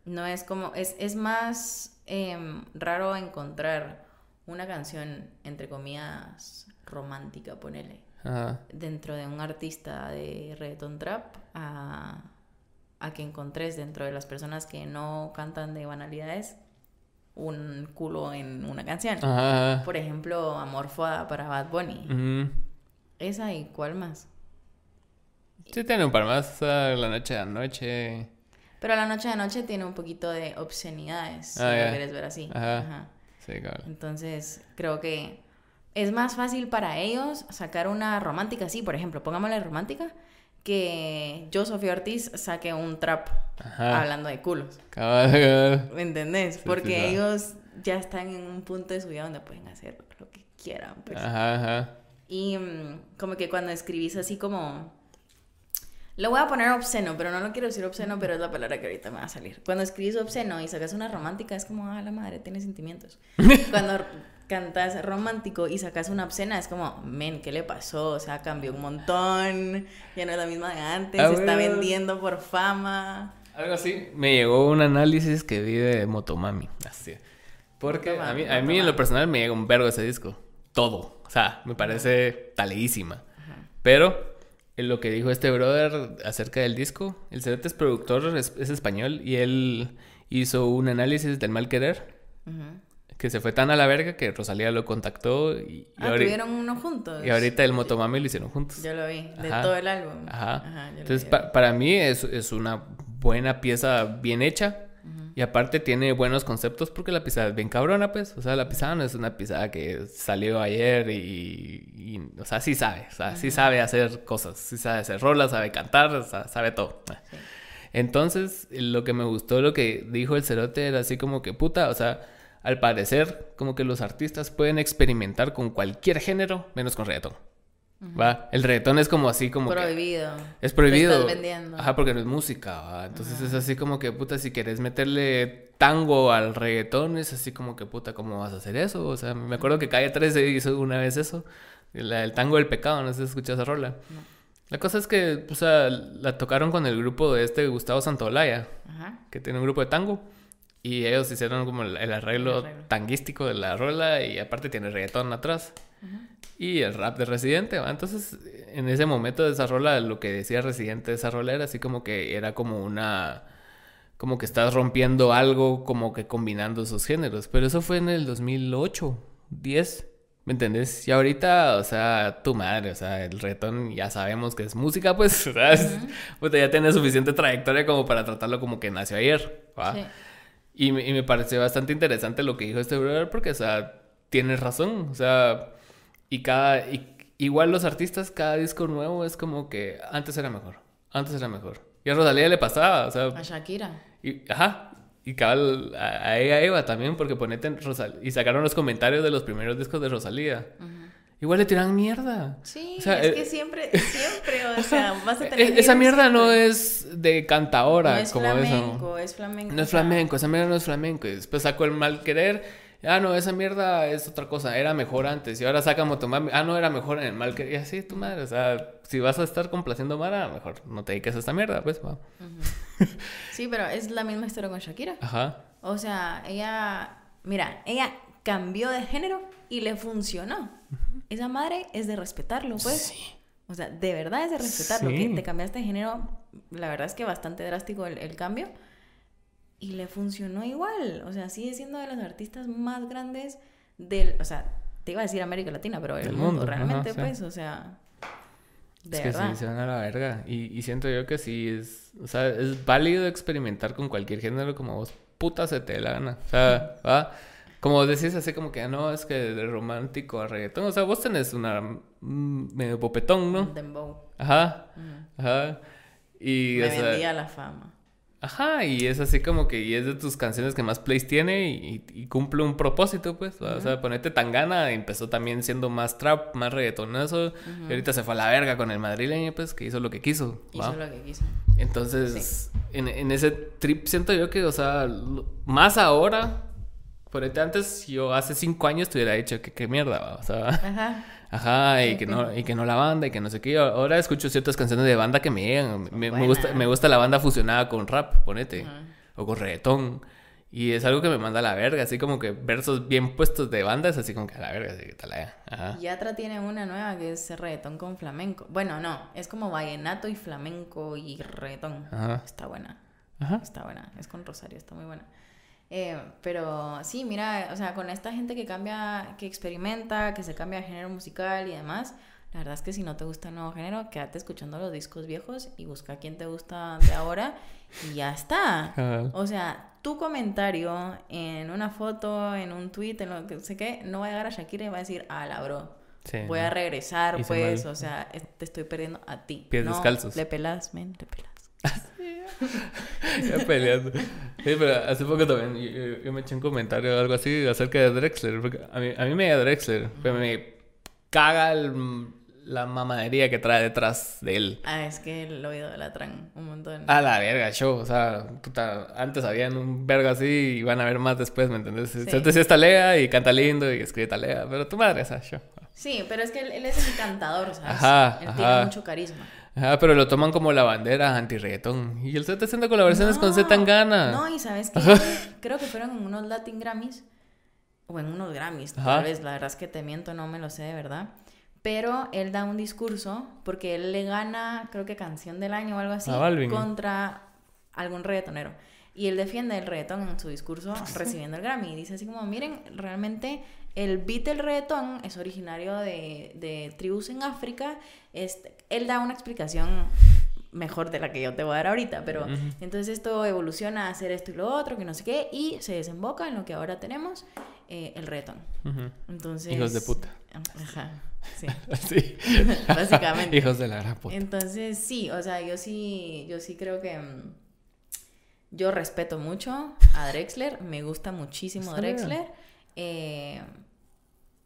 No es como... Es, es más em, raro encontrar una canción, entre comillas, romántica, ponele. Dentro de un artista de reggaeton trap a, a que encontres dentro de las personas que no cantan de banalidades un culo en una canción. Por ejemplo, Amor para Bad Bunny. Esa y cuál más. Sí, tiene un par más. la noche de anoche. Pero la noche de anoche tiene un poquito de obscenidades, si ah, lo quieres ver así. Ajá. Sí, claro. Entonces, creo que es más fácil para ellos sacar una romántica así, por ejemplo, pongámosle romántica, que yo, Sofía Ortiz, saque un trap hablando de culos. ¿Me entendés? Porque ellos ya están en un punto de su vida donde pueden hacer lo que quieran. Pues. Ajá, ajá. Y mm, como que cuando escribís así como... Le voy a poner obsceno, pero no lo quiero decir obsceno, pero es la palabra que ahorita me va a salir. Cuando escribís obsceno y sacas una romántica, es como, ah, la madre tiene sentimientos. [laughs] Cuando cantas romántico y sacas una obscena, es como, men, ¿qué le pasó? O sea, cambió un montón, ya no es la misma de antes, ah, se está vendiendo por fama. Algo así. Me llegó un análisis que vi de Motomami. Así. Porque a mí, a mí en lo personal me llega un vergo ese disco. Todo. O sea, me parece taleísima. Pero lo que dijo este brother acerca del disco, el Cerete es productor, es, español, y él hizo un análisis del mal querer. Que se fue tan a la verga que Rosalía lo contactó y... ah, tuvieron uno juntos. Y ahorita el Motomami lo hicieron juntos. Yo lo vi, de todo el álbum. Ajá. Entonces, para mí es, es una buena pieza bien hecha. Y aparte tiene buenos conceptos porque la pisada es bien cabrona, pues. O sea, la pisada no es una pisada que salió ayer y, o sea, sí sabe. O sea, sí sabe hacer cosas. Sí sabe hacer rolas, sabe cantar, sabe todo. Entonces, lo que me gustó, lo que dijo el cerote era así como que, puta, o sea, al parecer, como que los artistas pueden experimentar con cualquier género menos con reggaetón. ¿Va? El reggaetón es como así como prohibido. es prohibido. Ajá, porque no es música, ¿va? Entonces es así como que puta si quieres meterle tango al reggaetón es así como que puta cómo vas a hacer eso? O sea, me acuerdo que Calle 13 hizo una vez eso, el tango del pecado, no sé si escuchas esa rola. La cosa es que, o sea, la tocaron con el grupo de este Gustavo Santolaya, que tiene un grupo de tango. Y ellos hicieron como el, arreglo, tanguístico de la rola y aparte tiene reggaetón atrás. Y el rap de Residente, Entonces, en ese momento de esa rola, lo que decía Residente de esa rola era así como que era como una... Como que estás rompiendo algo, como que combinando esos géneros. Pero eso fue en el 2008, 10. ¿Me entendés? Y ahorita, o sea, tu madre, o sea, el reggaetón ya sabemos que es música, pues, [laughs] ¿sabes? ya tiene suficiente trayectoria como para tratarlo como que nació ayer, ¿va? Y, me, y me pareció bastante interesante lo que dijo este brother porque, o sea, tienes razón, o sea y cada. igual los artistas, cada disco nuevo es como que antes era mejor. Antes era mejor. Y a Rosalía le pasaba, o sea. A Shakira. Y, ajá. Y cabal, a, ella Eva también, porque ponete en Rosalía. Y sacaron los comentarios de los primeros discos de Rosalía. igual le tiran mierda. Sí, O sea, es eh, que siempre, [laughs] siempre, o sea, vas a E- tener... Esa haters mierda no es de cantadora, No es como flamenco, eso. es flamenco. No es flamenco, esa mierda no es flamenco. Y después sacó el mal querer. Ah, no, esa mierda es otra cosa. Era mejor antes. Y ahora saca Motomami. Ah, no, era mejor en el mal querer. Y así, tu madre. O sea, si vas a estar complaciendo a Mara, mejor no te dediques a esta mierda, pues. va. Sí, pero es la misma historia con Shakira. Ajá. O sea, ella, mira, ella cambió de género y le funcionó. Esa madre es de respetarlo, pues. Sí. O sea, de verdad es de respetarlo. Sí. Que te cambiaste de género, la verdad es que bastante drástico el, el cambio. Y le funcionó igual. O sea, sigue siendo de los artistas más grandes del. O sea, te iba a decir América Latina, pero del Del mundo, mundo, realmente, ajá, sí. pues. O sea, de es que sí, se van a la verga. Y, y siento yo que sí es. O sea, es válido experimentar con cualquier género como vos puta se te dé la gana. O sea, va. Como decís así como que "Ah, no, es que de romántico a reggaetón. O sea, vos tenés una mm, medio popetón, ¿no? Dembow. Ajá. Ajá. Y Me o sea, vendía la fama. Ajá, y es así como que y es de tus canciones que más plays tiene y, y cumple un propósito, pues. ¿va? O sea, ponete Tangana empezó también siendo más trap, más reggaetonazo. Y ahorita se fue a la verga con el madrileño, pues, que hizo lo que quiso. ¿va? Hizo lo que quiso. Entonces, en, en ese trip siento yo que, o sea, más ahora, ponete antes, yo hace cinco años te hubiera dicho que qué mierda, ¿va? o sea, Ajá. Ajá, y que no, y que no la banda, y que no sé qué. Ahora escucho ciertas canciones de banda que me llegan. Me, me gusta, me gusta la banda fusionada con rap, ponete, Ajá. o con reggaetón. Y es algo que me manda a la verga, así como que versos bien puestos de banda, es así como que a la verga, así que tal, eh. ajá. Yatra tiene una nueva que es reggaetón con flamenco. Bueno, no, es como vallenato y flamenco y reggaetón. Ajá. Está buena, Ajá. está buena. Es con Rosario, está muy buena. Eh, pero sí, mira, o sea, con esta gente que cambia, que experimenta, que se cambia de género musical y demás, la verdad es que si no te gusta el nuevo género, quédate escuchando los discos viejos y busca quién te gusta de ahora y ya está. O sea, tu comentario en una foto, en un tweet, en lo que sé qué, no va a llegar a Shakira y va a decir, ah, la bro. Sí, Voy no. a regresar, pues, mal. o sea, te estoy perdiendo a ti. Pies no, descalzos. Le pelas, men, le pelas. Ya peleando. Sí, pero hace poco también yo, yo- yo me eché un comentario o algo así acerca de Drexler. Porque a, mí, a mí me da Drexler, pero me caga el- la mamadería que trae detrás de él. Ah, es que el oído de la tran un montón. A la verga, show. O sea, puta, antes habían un verga así y van a ver más después, ¿me entiendes? Sí. Sí está lega y canta lindo y escribe talega, pero tu madre esa show. Sí, pero es que él, él es encantador, ¿sabes? Ajá, él ajá. tiene mucho carisma. Ajá, pero lo toman como la bandera anti-reggaetón. Y él se está haciendo colaboraciones con Z Tangana. No, y sabes que creo que fueron en unos Latin Grammys o en unos Grammys, Ajá. tal vez, la verdad es que te miento, no me lo sé de verdad. Pero él da un discurso porque él le gana, creo que canción del año o algo así, A Balvin. contra algún reggaetonero. Y él defiende el reggaetón en su discurso [laughs] recibiendo el Grammy. Y dice así como, miren, realmente el beat del reggaetón es originario de, de tribus en África. Este, él da una explicación mejor de la que yo te voy a dar ahorita, pero entonces esto evoluciona a hacer esto y lo otro, que no sé qué, y se desemboca en lo que ahora tenemos, eh, el reggaetón. Entonces... Hijos de puta. Ajá, sí. [laughs] Sí. [laughs] Básicamente. Hijos de la gran puta. Entonces, sí, o sea, yo sí, yo sí creo que mm, yo respeto mucho a Drexler, me gusta muchísimo Está. Drexler, eh,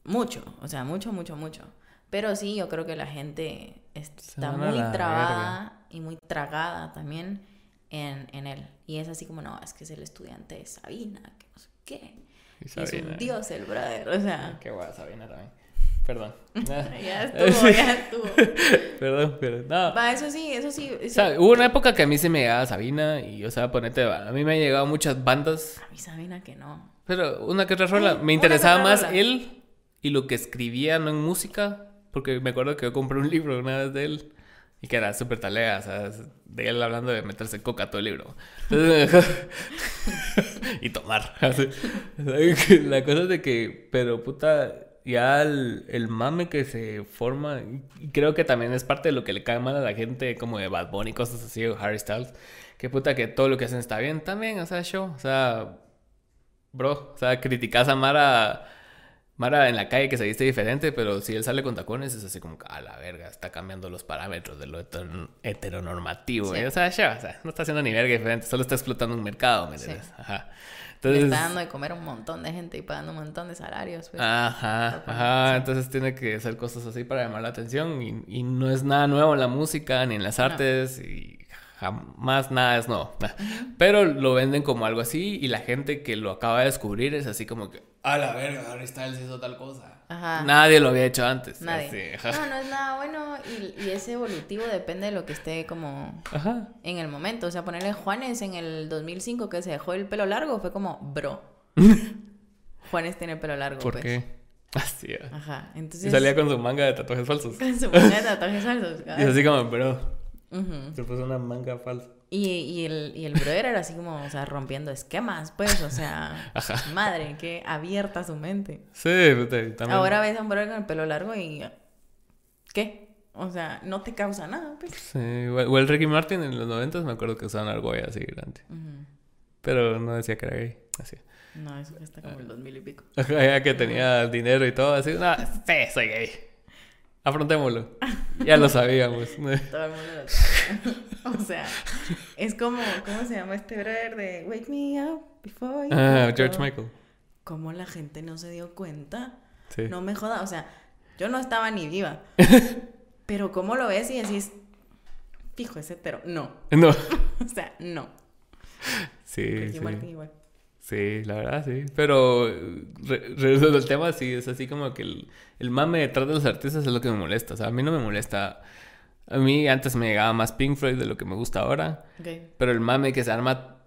mucho, o sea, mucho, mucho, mucho. Pero sí, yo creo que la gente está muy trabada y muy tragada también en, en él. Y es así como, no, es que es el estudiante de Sabina, que no sé qué. Y Es Sabina. un dios el brother, o sea. Qué guay, Sabina también. Perdón. [laughs] Ya estuvo, [laughs] ya estuvo. [laughs] Perdón, pero no. Va, eso sí, eso sí. O sí. sea, hubo una época que a mí se me llegaba Sabina y, o sea, ponete, a mí me han llegado muchas bandas, A mí Sabina que no. pero una que otra rola, Ay, me interesaba más rola. él y lo que escribía, no en música, porque me acuerdo que yo compré un libro una vez de él y que era súper talea, o sea, de él hablando de meterse coca todo el libro. Entonces, [laughs] y tomar. así. [laughs] La cosa es de que, pero puta, ya el, el mame que se forma, y creo que también es parte de lo que le cae mal a la gente, como de Bad Bunny, cosas así, o Harry Styles, que puta que todo lo que hacen está bien también, o sea, show, o sea, bro, o sea, criticas a Mara Mara en la calle que se viste diferente, pero si él sale con tacones es así como que, a la verga, está cambiando los parámetros de lo heter- heteronormativo. Sí. ¿eh? O, sea, ya, o sea, no está haciendo ni verga diferente, solo está explotando un mercado, ¿me Sí. entiendes? Ajá. Le Entonces, está dando de comer a un montón de gente y pagando un montón de salarios. pues. Ajá, ajá, entonces tiene que hacer cosas así para llamar la atención y, y no es nada nuevo en la música ni en las artes y jamás nada es nuevo. Pero lo venden como algo así y la gente que lo acaba de descubrir es así como que, a la verga, Harry Styles hizo tal cosa. Ajá. Nadie lo había hecho antes. Nadie. Así, ajá. No, no es nada bueno y, y ese evolutivo depende de lo que esté como Ajá. en el momento. O sea, ponerle Juanes en el 2005 que se dejó el pelo largo fue como, bro. [laughs] Juanes tiene el pelo largo. ¿Por pues. qué? Así. ah. Ajá. Y Entonces. salía con su manga de tatuajes falsos. con su manga de tatuajes falsos. [laughs] Y es así como, bro, Ujú. se puso una manga falsa. Y, y el, y el brother era así como, o sea, rompiendo esquemas, pues, o sea, [laughs] Ajá. madre, qué abierta su mente. Sí, también. Ahora ves a un brother con el pelo largo y... ¿Qué? O sea, no te causa nada, pues. Sí, o o el Ricky Martin en los 90 me acuerdo que usaban algo ahí así grande. Pero no decía que era gay. Así. No, eso está como el 2000 y pico. [laughs] Ajá, Ya que tenía dinero y todo, así. No, sí, soy gay. Afrontémoslo. Ya lo sabíamos. [laughs] Todo el mundo lo sabe. O sea, es como, ¿cómo se llama este brother de Wake Me Up Before You Ah, Go? George Michael. ¿Cómo la gente no se dio cuenta? Sí. No me joda, o sea, yo no estaba ni viva. [laughs] Pero ¿cómo lo ves y decís, fijo, es hetero? No. No. [laughs] O sea, no. Sí, Ricky sí. Martin igual. Sí, la verdad, sí. Pero re- regresando al tema, sí, es así como que el, el mame detrás de los artistas es lo que me molesta. O sea, a mí no me molesta. A mí antes me llegaba más Pink Floyd de lo que me gusta ahora. Pero el mame que se arma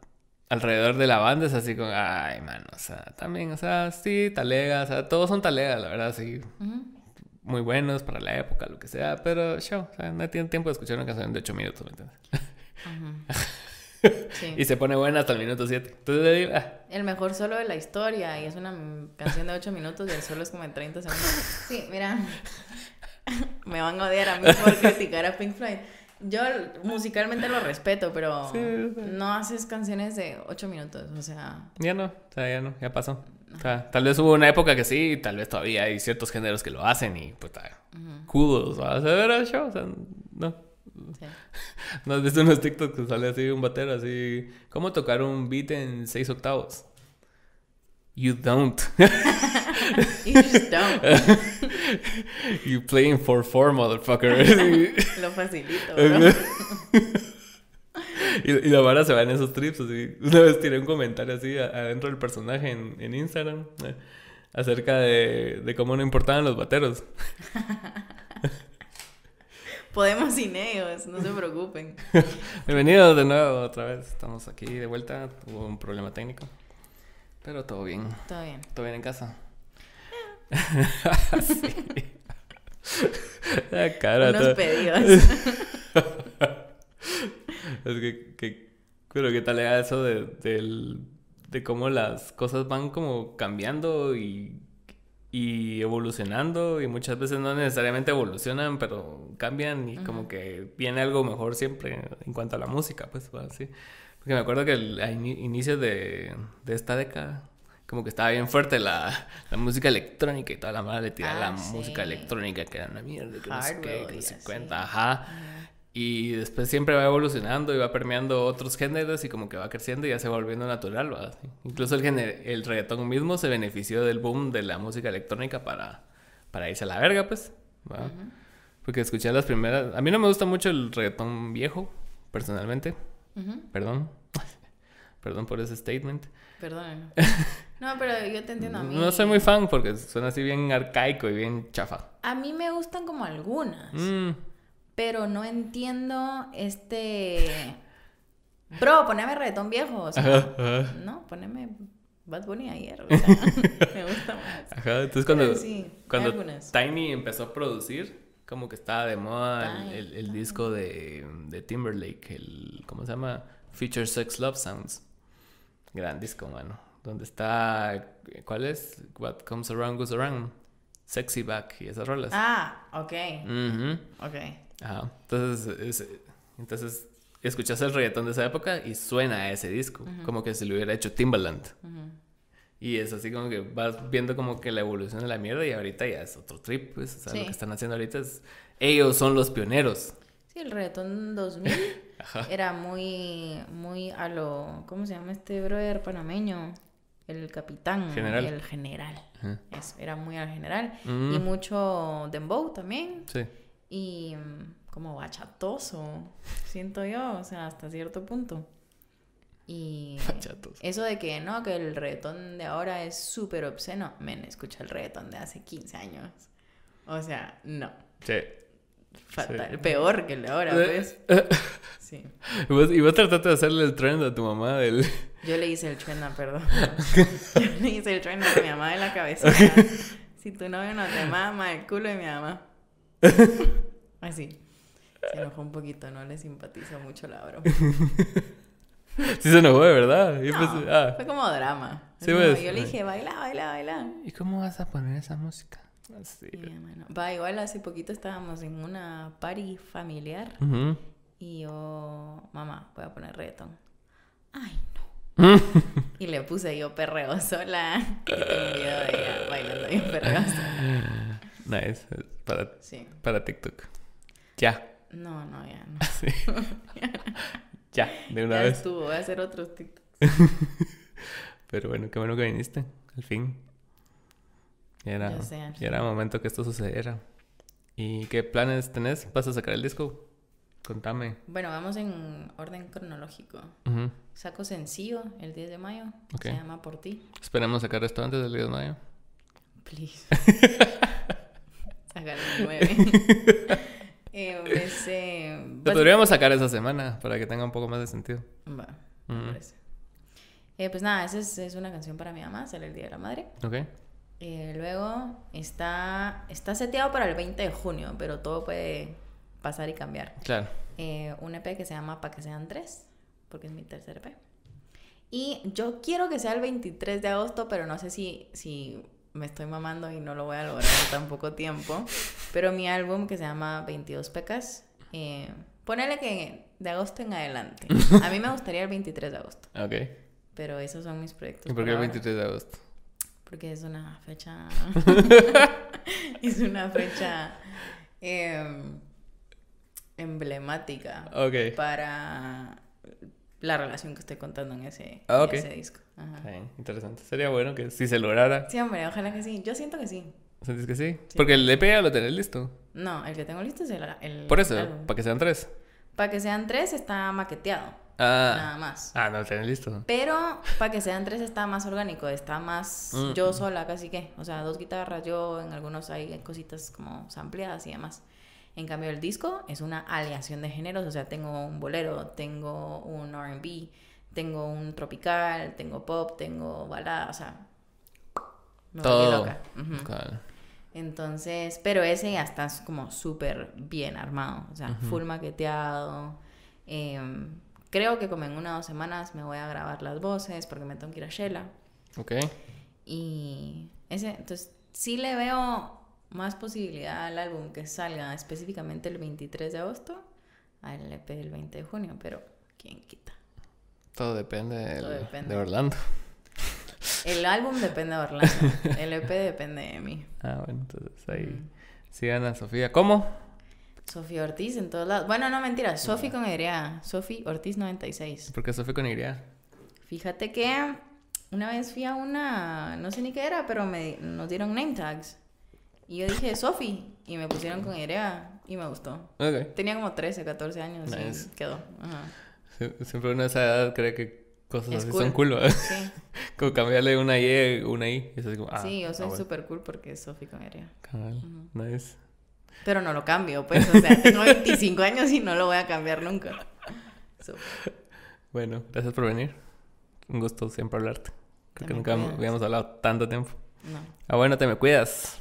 alrededor de la banda es así como, ay, mano, o sea, también, o sea, sí, talega, o sea, todos son talegas, la verdad, sí. Muy buenos para la época, lo que sea, pero show, o sea, no tienen tiempo de escuchar una canción de 8 minutos, ¿me entiendes? [laughs] Sí. Y se pone buena hasta el minuto 7. Entonces, ah, El mejor solo de la historia y es una canción de 8 minutos y el solo es como en 30 segundos. Sí, mira, [laughs] me van a odiar a mí por [laughs] criticar a Pink Floyd. Yo musicalmente lo respeto, pero Sí, sí. no haces canciones de 8 minutos, o sea, ya no, o sea, ya no, ya pasó. O sea, tal vez hubo una época que sí, y tal vez todavía hay ciertos géneros que lo hacen y, puta, kudos, ¿va? o sea, era show, o sea, no. Sí. [laughs] ¿No has visto unos TikToks que sale así un batero así? ¿Cómo tocar un beat en 6 octavos? You don't. [laughs] You just don't. [laughs] you playing for four, motherfucker. Lo facilito, bro. y, y la vara se va en esos trips así. Una vez tiré un comentario así adentro del personaje en, en Instagram eh, acerca de, de cómo no importaban los bateros. Podemos sin ellos, no se preocupen. [laughs] Bienvenidos de nuevo otra vez. Estamos aquí de vuelta. Hubo un problema técnico. Pero todo bien. Todo bien. ¿Todo bien en casa? [laughs] [laughs] sí. La cara. Unos pedidos. Es que, que- pero qué tal era eso de cómo las cosas van como cambiando y, y evolucionando y muchas veces no necesariamente evolucionan, pero cambian y como que viene algo mejor siempre en cuanto a la música, pues, así. Porque me acuerdo que el- a inicios de, de esta década como que estaba bien fuerte la, [laughs] la música electrónica y toda la mala le tiraba Ah, la sí. música electrónica que era una mierda, que no sé qué, Hardware que no sé cuenta, ajá. Y después siempre va evolucionando y va permeando otros géneros y como que va creciendo y ya se va volviendo natural, ¿va? Incluso el, género- el reggaetón mismo se benefició del boom de la música electrónica para, para irse a la verga, pues. Porque escuché las primeras... A mí no me gusta mucho el reggaetón viejo, personalmente. Perdón. [laughs] Perdón por ese statement. Perdónenme. [laughs] No, pero yo te entiendo a mí. No soy muy fan porque suena así bien arcaico y bien chafa. A mí me gustan como algunas, Mm. Pero no entiendo este... Bro, poneme reggaetón viejo, o sea, Ajá, ajá. no, poneme Bad Bunny ayer, o sea, [laughs] me gusta más. Ajá, entonces cuando, sí, cuando. Tiny empezó a producir, como que estaba de moda el, Tiny, el- el disco de, de Timberlake, el, ¿cómo se llama? Future Sex Love Sounds. Gran disco, mano. Donde está, ¿cuál es? What Comes Around Goes Around. Sexy Back y esas rolas. Ah, ok, Ujú. ok. Ajá. Entonces, es- entonces escuchas el reggaetón de esa época y suena a ese disco, como que se lo hubiera hecho Timbaland. Y es así como que vas viendo como que la evolución de la mierda y ahorita ya es otro trip, pues, o sea, lo que están haciendo ahorita es... Ellos son los pioneros. Sí, el reggaetón 2000 [laughs] era muy, muy a lo... ¿Cómo se llama este brother panameño? El capitán. General. El general. Ajá. Eso, era muy al general. Mm. Y mucho dembow también. Sí. Y mm, como bachatoso, siento yo, o sea, hasta cierto punto. Y [laughs] Bachatos. eso de que no, que el reggaetón de ahora es súper obsceno. Men, escucha el reggaetón de hace 15 años. O sea, no. Sí. Fatal. Sí. Peor que el de ahora, pues. [laughs] Sí. Y vos, y vos trataste de hacerle el trend a tu mamá del... Yo le hice el trueno, perdón. [laughs] Yo le hice el trueno a mi mamá en la cabeza. Si tu novio no te mama, el culo de mi mamá. Así. Se enojó un poquito, no le simpatiza mucho la broma. [laughs] Sí se enojó, de verdad. No, pensé, ah, Fue como drama. Sí, como pues. yo le dije, baila, baila, baila. ¿Y cómo vas a poner esa música? Así. No. Va, igual hace poquito estábamos en una party familiar Ujú. y yo, mamá, voy a poner reggaetón. Ay, no. [laughs] y le puse yo perreo sola. Y tengo un video de ella bailando yo perreo sola. [laughs] Nice. Para, Sí. para TikTok. Ya. No, no, ya no. [laughs] Sí. [laughs] ya, de una Ya vez. estuvo, voy a hacer otros TikToks. [laughs] Pero bueno, qué bueno que viniste. Al fin. Ya era, Ya sé, ya era momento que esto sucediera. ¿Y qué planes tenés? ¿Vas a sacar el disco? Contame. Bueno, vamos en orden cronológico. Saco sencillo el 10 de mayo. Se llama Por ti. Esperemos sacar esto antes del 10 de mayo. Please. Sacar el 9. [laughs] eh, Lo podríamos sacar esa semana para que tenga un poco más de sentido. Va, me Ujú. parece. Eh, pues nada, esa es, es una canción para mi mamá, sale el Día de la Madre. ¿Ok? Eh, luego está, está seteado para el 20 de junio, pero todo puede pasar y cambiar. Claro. Eh, un EP que se llama Pa' que sean tres, porque es mi tercer EP. Y yo quiero que sea el 23 de agosto, pero no sé si, si me estoy mamando y no lo voy a lograr en tan poco tiempo. Pero mi álbum que se llama 22 Pecas, eh, ponele que de agosto en adelante. A mí me gustaría el 23 de agosto, Ok. pero esos son mis proyectos. ¿Y por qué el ahora. 23 de agosto? Porque es una fecha. [laughs] es una fecha em, emblemática Ok. para la relación que estoy contando en ese, Ah, en ese disco. Ajá. Está bien, interesante. Sería bueno que si se lograra. Sí, hombre, ojalá que sí. Yo siento que sí. ¿Sentís que sí? Sí. Porque el EP ya lo tenés listo. No, el que tengo listo es el. el Por eso, para que sean tres. Para que sean tres está maqueteado. Ah. Nada más. Ah, no lo tenés listo. Pero para que sean tres está más orgánico, está más Mm. yo sola casi que. O sea, dos guitarras, yo en algunos hay cositas como sampleadas y demás. En cambio el disco es una aleación de géneros, o sea, tengo un bolero, tengo un R&B, tengo un tropical, tengo pop, tengo balada, o sea, me Todo. loca. Claro. Entonces, pero ese ya está como súper bien armado, o sea, full maqueteado. Em, creo que como en una o dos semanas me voy a grabar las voces porque me tengo que ir a Shela. Ok. Y ese, entonces, sí le veo más posibilidad al álbum que salga específicamente el 23 de agosto al EP del 20 de junio, pero quién quita. Todo depende, del- Todo depende. de Orlando. [laughs] El álbum depende de Orlando, [laughs] el EP depende de mí. Ah, bueno, entonces ahí Mm. sigan a Sofía. ¿Cómo? Sofía Ortiz en todos lados. Bueno, no mentira, Sofi con Y, Sofi Ortiz 96. Porque Sofía con Y. Fíjate que una vez fui a una, no sé ni qué era, pero me, nos dieron name tags. Y yo dije Sofi y me pusieron con Y y me gustó. Ok. Tenía como 13, 14 años Nice. y quedó. Ajá. Sie- Siempre uno a esa edad cree que cosas Es así cool. son cool. ¿verdad? Sí, [laughs] como cambiarle una Y, una I. Y es así como, ah, sí, yo soy ah, bueno. súper cool porque es Sofi con Y. Cabal. Nice. Pero no lo cambio, pues. O sea, tengo 25 años y no lo voy a cambiar nunca. Bueno, gracias por venir. Un gusto siempre hablarte. Creo que Te nunca habíamos hablado tanto tiempo. No. Ah, bueno, te me cuidas.